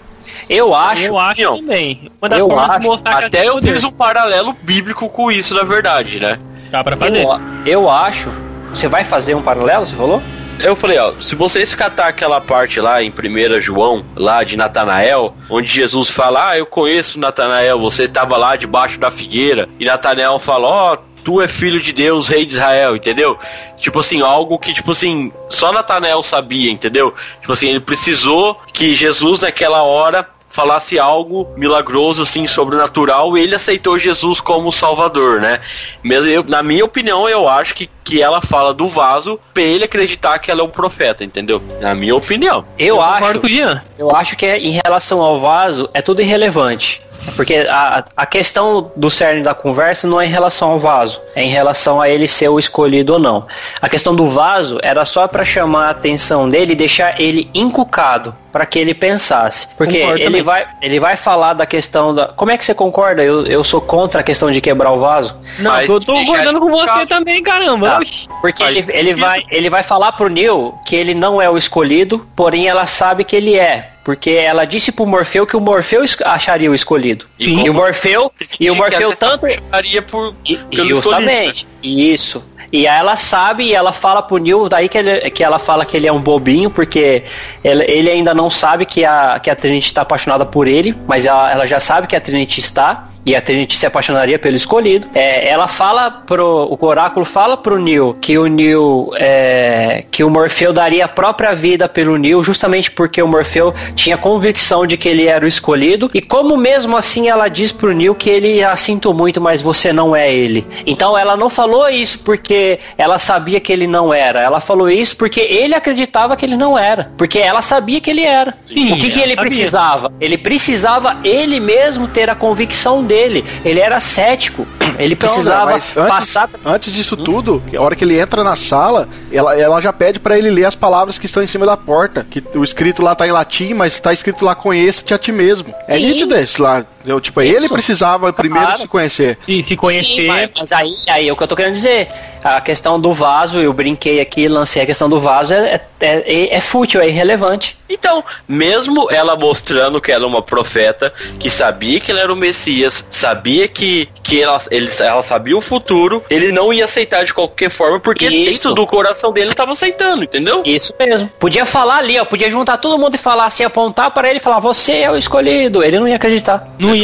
Eu acho. eu acho não. também. Uma das Eu formas acho. de mostrar que ela Até tem eu poder. fiz um paralelo bíblico com isso, na verdade, né? Dá pra fazer. Eu, eu acho. Você vai fazer um paralelo, você falou? Eu falei, ó, se vocês catar aquela parte lá em 1 João, lá de Natanael, onde Jesus fala, ah, eu conheço Natanael, você estava lá debaixo da figueira, e Natanael fala, ó, tu é filho de Deus, rei de Israel, entendeu? Tipo assim, algo que, tipo assim, só Natanael sabia, entendeu? Tipo assim, ele precisou que Jesus naquela hora falasse algo milagroso, assim, sobrenatural, e ele aceitou Jesus como Salvador, né? Mesmo eu, na minha opinião, eu acho que, que ela fala do vaso pra ele acreditar que ela é um profeta, entendeu? Na minha opinião. Eu, Concordo acho. Eu acho que é, em relação ao vaso é tudo irrelevante. Porque a, a questão do cerne da conversa não é em relação ao vaso, é em relação a ele ser o escolhido ou não. A questão do vaso era só para chamar a atenção dele e deixar ele encucado para que ele pensasse. Porque ele vai, ele vai falar da questão da. Como é que você concorda? Eu, eu sou contra a questão de quebrar o vaso. Não, Mas eu tô concordando com você também, caramba. Tá. Porque ele, ele, vai, ele vai falar pro Neil que ele não é o escolhido, porém ela sabe que ele é. Porque ela disse pro Morfeu que o Morfeu acharia o escolhido. E, e o Morfeu. E o Morfeu tanto. Acharia por. Justamente. Isso. E aí ela sabe e ela fala pro Neil, daí que, ele, que ela fala que ele é um bobinho, porque ele, ele ainda não sabe que a, que a Trinity está apaixonada por ele, mas ela, ela já sabe que a Trinity está e a Trinity se apaixonaria pelo escolhido. É, ela fala pro. O oráculo fala pro Neil que o Neil. É, que o Morfeu daria a própria vida pelo Neil, justamente porque o Morfeu tinha convicção de que ele era o escolhido. E como mesmo assim ela diz pro Neil que ele a sinto muito, mas você não é ele. Então ela não falou isso porque ela sabia que ele não era. Ela falou isso porque ele acreditava que ele não era. Porque ela sabia que ele era. Sim, o que, que ele sabia. precisava? Ele precisava ele mesmo ter a convicção dele dele. Ele era cético. Ele então, precisava antes, passar. Antes disso tudo, a hora que ele entra na sala, ela, ela já pede para ele ler as palavras que estão em cima da porta. Que o escrito lá tá em latim, mas tá escrito lá conheça-te a ti mesmo. É Sim. É nítido esse lá. Eu, tipo, Isso. ele precisava primeiro claro. se conhecer. E se conhecer. Sim, mas, mas, aí, aí é o que eu tô querendo dizer. A questão do vaso, eu brinquei aqui, lancei a questão do vaso, é, é, é, é fútil, é irrelevante. Então, mesmo ela mostrando que ela é uma profeta, que sabia que ele era o Messias, sabia que, que ela, ele, ela sabia o futuro, ele não ia aceitar de qualquer forma, porque Isso. dentro do coração dele estava aceitando, entendeu? Isso mesmo. Podia falar ali, ó, podia juntar todo mundo e falar assim, apontar para ele e falar, você é o escolhido. Ele não ia acreditar. Não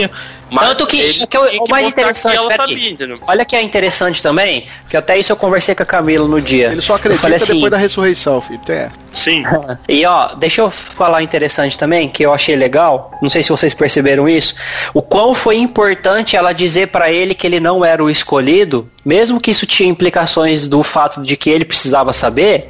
Mas Tanto que, que, o mais interessante. Que sabia, olha que é interessante também, que até isso eu conversei com a Camila no dia. Ele só acredita assim, depois da ressurreição, filho. É. Sim. e ó, deixa eu falar interessante também, que eu achei legal. Não sei se vocês perceberam isso. O quão foi importante ela dizer para ele que ele não era o escolhido, mesmo que isso tinha implicações do fato de que ele precisava saber,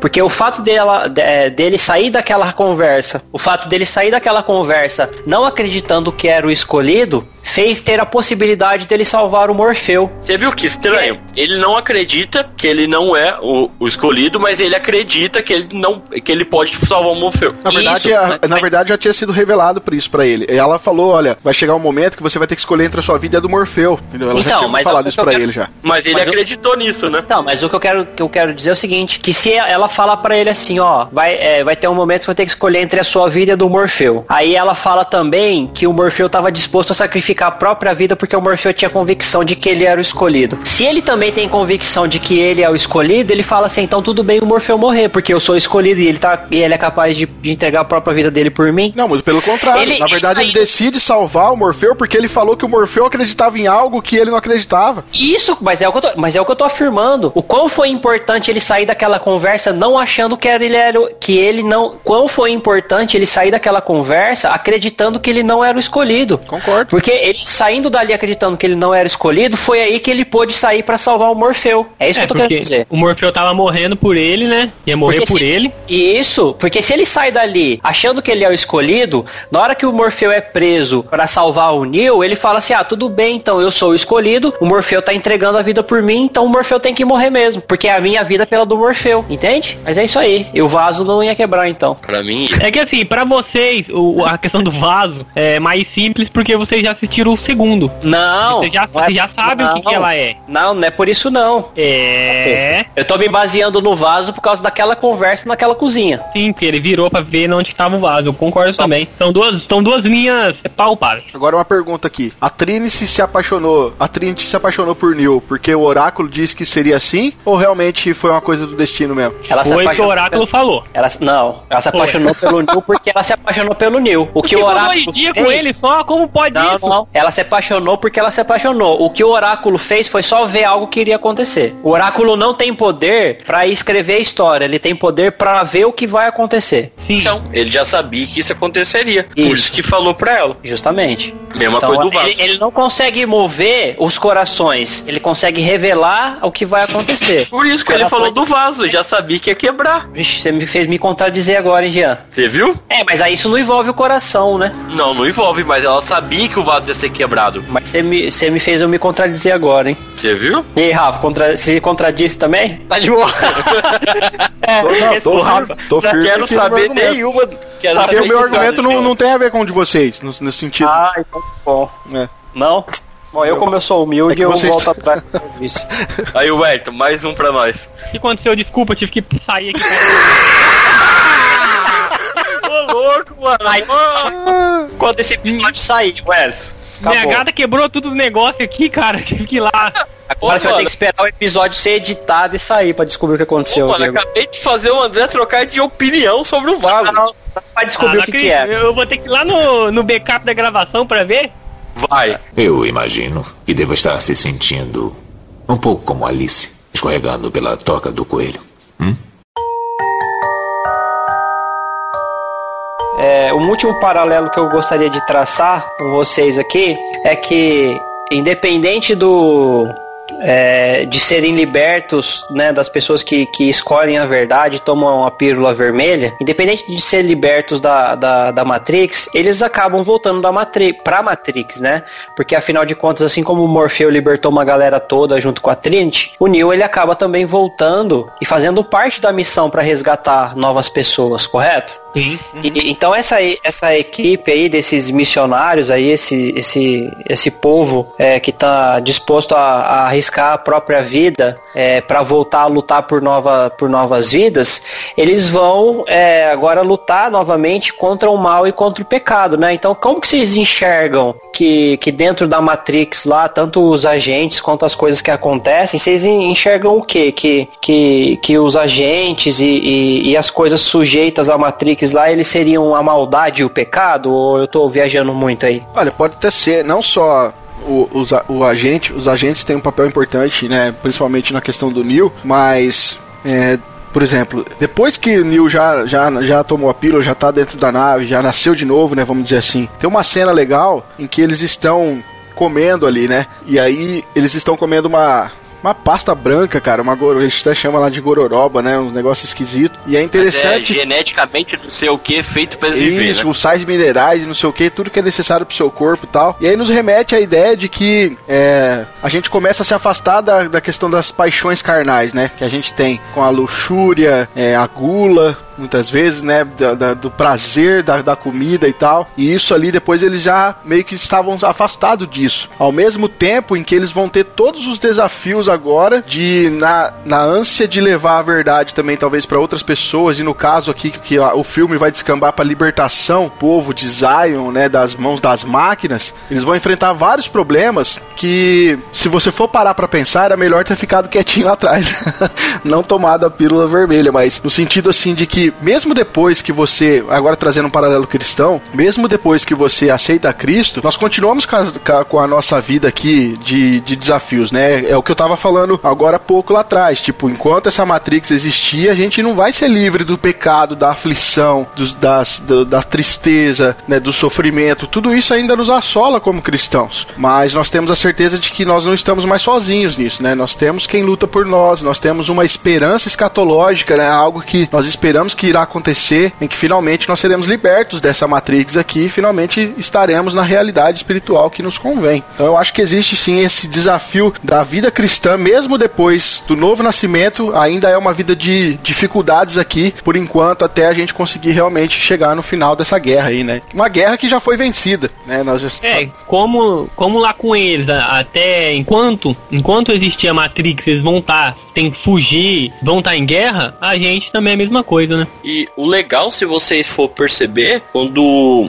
porque o fato dela, dele sair daquela conversa, o fato dele sair daquela conversa não acreditando que era o escolhido, fez ter a possibilidade dele salvar o Morfeu. Você viu que estranho? Ele não acredita que ele não é o, o, escolhido, mas ele acredita que ele não que ele pode salvar o Morfeu. Na verdade, isso, a, né? na verdade já tinha sido revelado por isso para ele. Ela falou, olha, vai chegar um momento que você vai ter que escolher entre a sua vida e a do Morfeu. Entendeu? Ela então, já tinha falado isso para ele já. Mas ele mas acreditou eu... nisso, né? Não, mas o que eu quero que eu quero dizer é o seguinte, que se ela falar para ele assim, ó, vai é, vai ter um momento que você vai ter que escolher entre a sua vida e a do Morfeu. Aí ela fala também que o Morfeu estava disposto a sacrificar sacrificar a própria vida porque o Morfeu tinha convicção de que ele era o escolhido. Se ele também tem convicção de que ele é o escolhido, ele fala assim, então tudo bem o Morfeu morrer, porque eu sou escolhido e ele, tá, e ele é capaz de, de entregar a própria vida dele por mim. Não, mas pelo contrário. Ele, Na verdade, ele, ele decide salvar o Morfeu porque ele falou que o Morfeu acreditava em algo que ele não acreditava. Isso, mas é o que eu tô, mas é o que eu tô afirmando. O quão foi importante ele sair daquela conversa não achando que ele era que ele não, quão foi importante ele sair daquela conversa acreditando que ele não era o escolhido. Concordo. Porque ele saindo dali acreditando que ele não era escolhido, foi aí que ele pôde sair para salvar o Morfeu. É isso é, que eu tô querendo dizer. O Morfeu tava morrendo por ele, né? Ia morrer porque por se, ele. Isso, porque se ele sai dali achando que ele é o escolhido, na hora que o Morfeu é preso para salvar o Neo, ele fala assim: "Ah, tudo bem, então eu sou o escolhido, o Morfeu tá entregando a vida por mim, então o Morfeu tem que morrer mesmo, porque é a minha vida pela do Morfeu", entende? Mas é isso aí. E o vaso não ia quebrar então. Para mim, é que assim, para vocês, o, a questão do vaso é mais simples porque vocês já assistiram o segundo. Não. Você já, você é, já sabe não, o que, que, ela é. Não, não é por isso não. É. Eu tô me baseando no vaso por causa daquela conversa naquela cozinha. Sim, porque ele virou pra ver onde estava o vaso. Eu concordo Só. também. São duas, são duas linhas palpáveis. Agora uma pergunta aqui. A Trinity se apaixonou. A Trinity se apaixonou por Neil porque o oráculo disse que seria assim? Ou realmente foi uma coisa do destino mesmo? Ela foi o que o oráculo pelo... falou. Ela, não, ela se apaixonou pelo Neil porque ela se apaixonou pelo Neil. O que o oráculo. Dia com ele só? Como pode não, isso? Não, ela se apaixonou porque ela se apaixonou. O que o oráculo fez foi só ver algo que iria acontecer. O oráculo não tem poder para escrever a história, ele tem poder para ver o que vai acontecer. Sim. Então, ele já sabia que isso aconteceria. Isso. Por isso que falou para ela. Justamente. Mesma então, coisa do vaso. Ele, ele, não consegue mover os corações, ele consegue revelar o que vai acontecer. Por isso que ele falou do vaso, já sabia que ia quebrar. Vixe, você me fez me contradizer agora, hein, Jean? Você viu? É, mas aí isso não envolve o coração, né? Não, não envolve, mas ela sabia que o vaso ter ser quebrado. Mas você me, você me fez eu me contradizer agora, hein? Você viu? E aí, Rafa, contra, se contradisse também? Tá de boa. é, tô, não, tô, o Rafa, tô firme quero saber nenhuma. Quero Porque o meu argumento não, não tem a ver com o de vocês, nesse sentido. Ah, então tá bom. É. Não? Bom, eu como eu sou humilde, é eu vocês... volto atrás. Aí o Wellington, mais um pra nós. O que aconteceu? Desculpa, eu tive que sair aqui. Ô louco, mano. Aí, quando esse episódio sair, Wellington. Minha gata quebrou todos os negócios aqui, cara. Tive que ir lá. Agora você vai ter que esperar o episódio ser editado e sair pra descobrir o que aconteceu. Pô, mano, acabei de fazer o André trocar de opinião sobre o vaso. Não vai descobrir ah, o que, que, é. Eu vou ter que ir lá no, no backup da gravação pra ver. Vai. Eu imagino que deva estar se sentindo um pouco como Alice, escorregando pela toca do coelho. Hum? É, um último paralelo que eu gostaria de traçar com vocês aqui é que, independente do é, de serem libertos né, das pessoas que, que escolhem a verdade tomam a pílula vermelha, independente de ser libertos da, da, da Matrix, eles acabam voltando da Matri pra Matrix, né? Porque afinal de contas, assim como o Morfeu libertou uma galera toda junto com a Trinity, o Neo ele acaba também voltando e fazendo parte da missão para resgatar novas pessoas, correto? Sim. E, então essa, essa equipe aí desses missionários aí, esse, esse, esse povo é, que está disposto a, a, arriscar a própria vida é, para voltar a lutar por, nova, por novas vidas, eles vão é, agora lutar novamente contra o mal e contra o pecado, né? Então como que vocês enxergam que, que dentro da Matrix lá, tanto os agentes quanto as coisas que acontecem, vocês enxergam o quê? Que, que, que os agentes e, e, e as coisas sujeitas à Matrix lá, eles seriam a maldade e o pecado? Ou eu tô viajando muito aí? Olha, pode até ser, não só o, os, o agente, os agentes têm um papel importante, né? Principalmente na questão do Neil, mas é, por exemplo, depois que o Neil já, já, já tomou a pílula, já tá dentro da nave, já nasceu de novo, né? Vamos dizer assim. Tem uma cena legal em que eles estão comendo ali, né? E aí eles estão comendo uma uma pasta branca, cara, uma a gente até chama lá de gororoba, né? Um negócio esquisito. E é interessante. É geneticamente não sei o que feito para viver. Isso, né? com sais minerais, não sei o que, tudo que é necessário pro seu corpo e tal. E aí nos remete à ideia de que é, a gente começa a se afastar da, da questão das paixões carnais, né? Que a gente tem com a luxúria, é, a gula, muitas vezes, né? Da, da, do prazer da, da comida e tal. E isso ali depois eles já meio que estavam afastados disso. Ao mesmo tempo em que eles vão ter todos os desafios agora de, na, na ânsia de levar a verdade também, talvez, para outras pessoas. E no caso aqui, que o filme vai descambar para libertação, povo de Zion, né? Das mãos das máquinas. Eles vão enfrentar vários problemas que, se você for parar para pensar, era melhor ter ficado quietinho lá atrás. Não tomado a pílula vermelha, mas no sentido assim de que mesmo depois que você, agora trazendo um paralelo cristão, mesmo depois que você aceita Cristo, nós continuamos com a, com a nossa vida aqui de, de desafios, né? É o que eu tava falando agora há pouco lá atrás. Tipo, enquanto essa Matrix existir, a gente não vai ser livre do pecado, da aflição, dos, das, do, da tristeza, né, do sofrimento. Tudo isso ainda nos assola como cristãos. Mas nós temos a certeza de que nós não estamos mais sozinhos nisso, né? Nós temos quem luta por nós, nós temos uma esperança escatológica, né? Algo que nós esperamos que irá acontecer, em que finalmente nós seremos libertos dessa Matrix aqui e finalmente estaremos na realidade espiritual que nos convém. Então eu acho que existe sim esse desafio da vida cristã, mesmo depois do novo nascimento, ainda é uma vida de dificuldades aqui, por enquanto, até a gente conseguir realmente chegar no final dessa guerra aí, né? Uma guerra que já foi vencida, né? Nós já... É, como, como lá com eles, até enquanto, enquanto existir a Matrix, eles vão estar, tá, tem que fugir, vão estar tá em guerra, a gente também é a mesma coisa, né? E o legal, se vocês for perceber, quando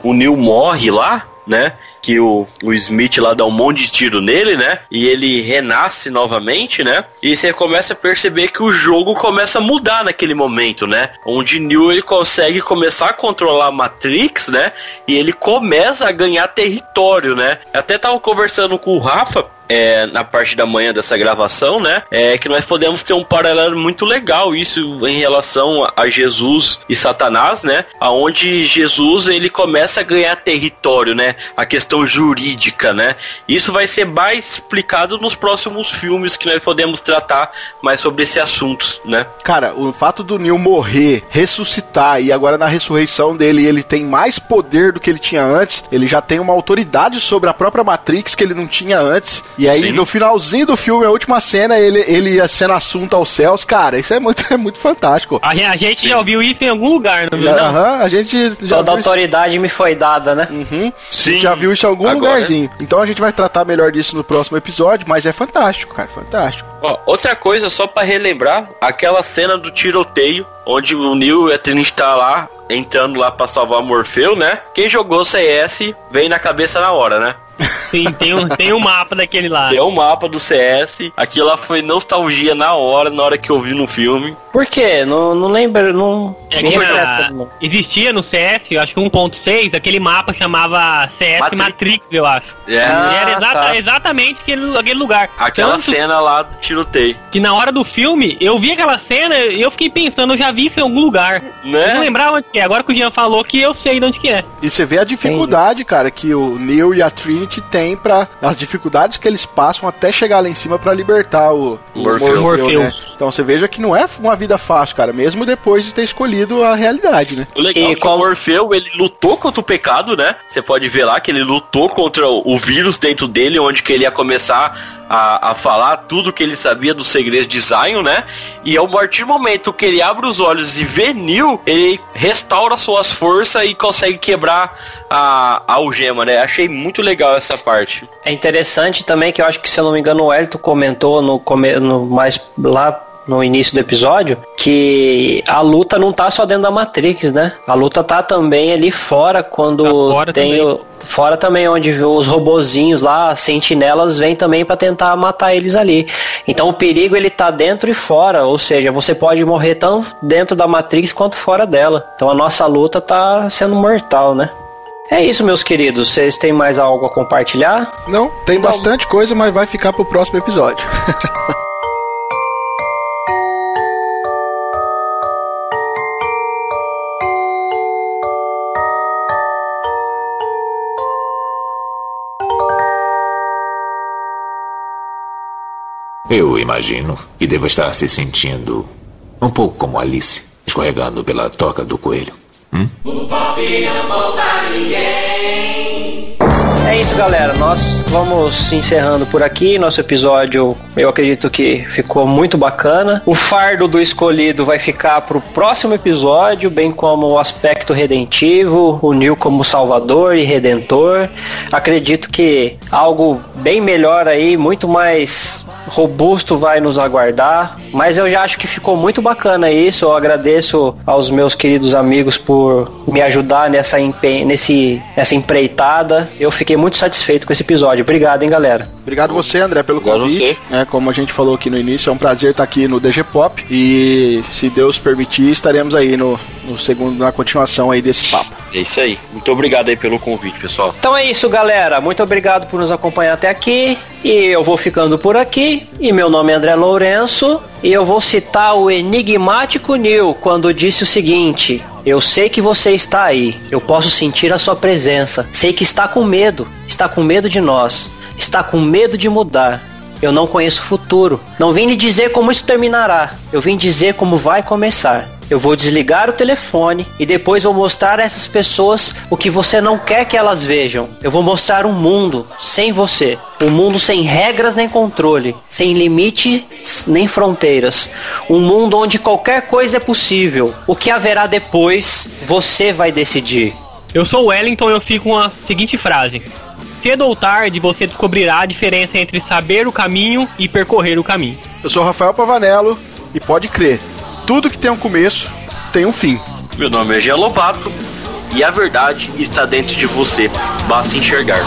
o Neil morre lá, né? Que o, o Smith lá dá um monte de tiro nele, né? E ele renasce novamente, né? E você começa a perceber que o jogo começa a mudar naquele momento, né? Onde Neo ele consegue começar a controlar a Matrix, né? E ele começa a ganhar território, né? Até tava conversando com o Rafa é, na parte da manhã dessa gravação, né? É que nós podemos ter um paralelo muito legal isso em relação a Jesus e Satanás, né? Aonde Jesus ele começa a ganhar território, né? A questão jurídica, né? Isso vai ser mais explicado nos próximos filmes que nós podemos tratar mais sobre esse assunto, né? Cara, o fato do Neil morrer, ressuscitar e agora na ressurreição dele ele tem mais poder do que ele tinha antes, ele já tem uma autoridade sobre a própria Matrix que ele não tinha antes. E aí Sim. no finalzinho do filme, a última cena, ele, ele ia sendo assunto aos céus, cara, isso é muito, é muito fantástico. A, a gente já ouviu isso em algum lugar, não viu? Aham, a gente já. Toda autoridade isso. me foi dada, né? Uhum. Sim. Já viu isso em algum agora. lugarzinho. Então a gente vai tratar melhor disso no próximo episódio, mas é fantástico, cara, fantástico. Ó, outra coisa, só para relembrar, aquela cena do tiroteio, onde o Neil e a Trinity tá lá, entrando lá para salvar o Morfeu, né? Quem jogou CS vem na cabeça na hora, né? Sim, tem um, tem um mapa daquele lá. Tem um mapa do CS. Aquilo lá foi nostalgia na hora, na hora que eu vi no filme. Por quê? Não, não lembro, não... É que na, existia no CS, eu acho que 1.6, aquele mapa chamava CS Matrix, Matrix eu acho. É. Ah, era exata, tá. exatamente aquele, aquele lugar. Aquela Tanto cena lá do tiroteio. Que na hora do filme, eu vi aquela cena e eu fiquei pensando, eu já vi isso em algum lugar. Né? Eu não lembrava onde que é. Agora que o Jean falou que eu sei de onde que é. E você vê a dificuldade, Entendi. cara, que o Neo e a Trinity têm para as dificuldades que eles passam até chegar lá em cima para libertar o, o Morfeu, Morfeu né? Então você veja que não é uma vida fácil, cara, mesmo depois de ter escolhido a realidade, né? O legal e é que o Morfeu, ele lutou contra o pecado, né? Você pode ver lá que ele lutou contra o vírus dentro dele, onde que ele ia começar a, a falar tudo que ele sabia dos segredos de Zion, né? E ao partir do momento que ele abre os olhos e vê Neil, ele restaura suas forças e consegue quebrar a, a algema, né? Achei muito legal essa parte. É interessante também que eu acho que, se eu não me engano, o Elton comentou no, no mais lá no início do episódio que a luta não tá só dentro da Matrix, né? A luta tá também ali fora quando tá tem também. o fora também onde os robozinhos lá, sentinelas vêm também para tentar matar eles ali. Então o perigo ele tá dentro e fora, ou seja, você pode morrer tanto dentro da Matrix quanto fora dela. Então a nossa luta tá sendo mortal, né? É isso, meus queridos. Vocês têm mais algo a compartilhar? Não, tem Não. bastante coisa, mas vai ficar pro próximo episódio. Eu imagino que deva estar se sentindo um pouco como Alice, escorregando pela toca do coelho. Hum? O pop não ninguém. Galera. Nós vamos encerrando por aqui. Nosso episódio, eu acredito que ficou muito bacana. O fardo do escolhido vai ficar pro próximo episódio, bem como o aspecto redentivo, o Neil como salvador e redentor. Acredito que algo bem melhor aí, muito mais robusto vai nos aguardar. Mas eu já acho que ficou muito bacana isso. Eu agradeço aos meus queridos amigos por me ajudar nessa, nesse, nessa empreitada. Eu fiquei muito satisfeito com esse episódio. Obrigado, hein, galera. Obrigado você, André, pelo convite. Né, como a gente falou aqui no início, é um prazer estar aqui no DG Pop. E se Deus permitir, estaremos aí no, no segundo, na continuação aí desse papo. É isso aí. Muito obrigado aí pelo convite, pessoal. Então é isso, galera. Muito obrigado por nos acompanhar até aqui. E eu vou ficando por aqui. E meu nome é André Lourenço. E eu vou citar o enigmático Neil quando disse o seguinte: Eu sei que você está aí. Eu posso sentir a sua presença. Sei que está com medo. Está com medo de nós. Está com medo de mudar. Eu não conheço o futuro. Não vim lhe dizer como isso terminará. Eu vim dizer como vai começar. Eu vou desligar o telefone e depois vou mostrar a essas pessoas o que você não quer que elas vejam. Eu vou mostrar um mundo sem você. Um mundo sem regras nem controle, sem limites nem fronteiras. Um mundo onde qualquer coisa é possível. O que haverá depois, você vai decidir. Eu sou o Wellington e eu fico com a seguinte frase. Cedo ou tarde você descobrirá a diferença entre saber o caminho e percorrer o caminho. Eu sou Rafael Pavanello e pode crer, tudo que tem um começo tem um fim. Meu nome é Gia Lobato e a verdade está dentro de você. Basta enxergar.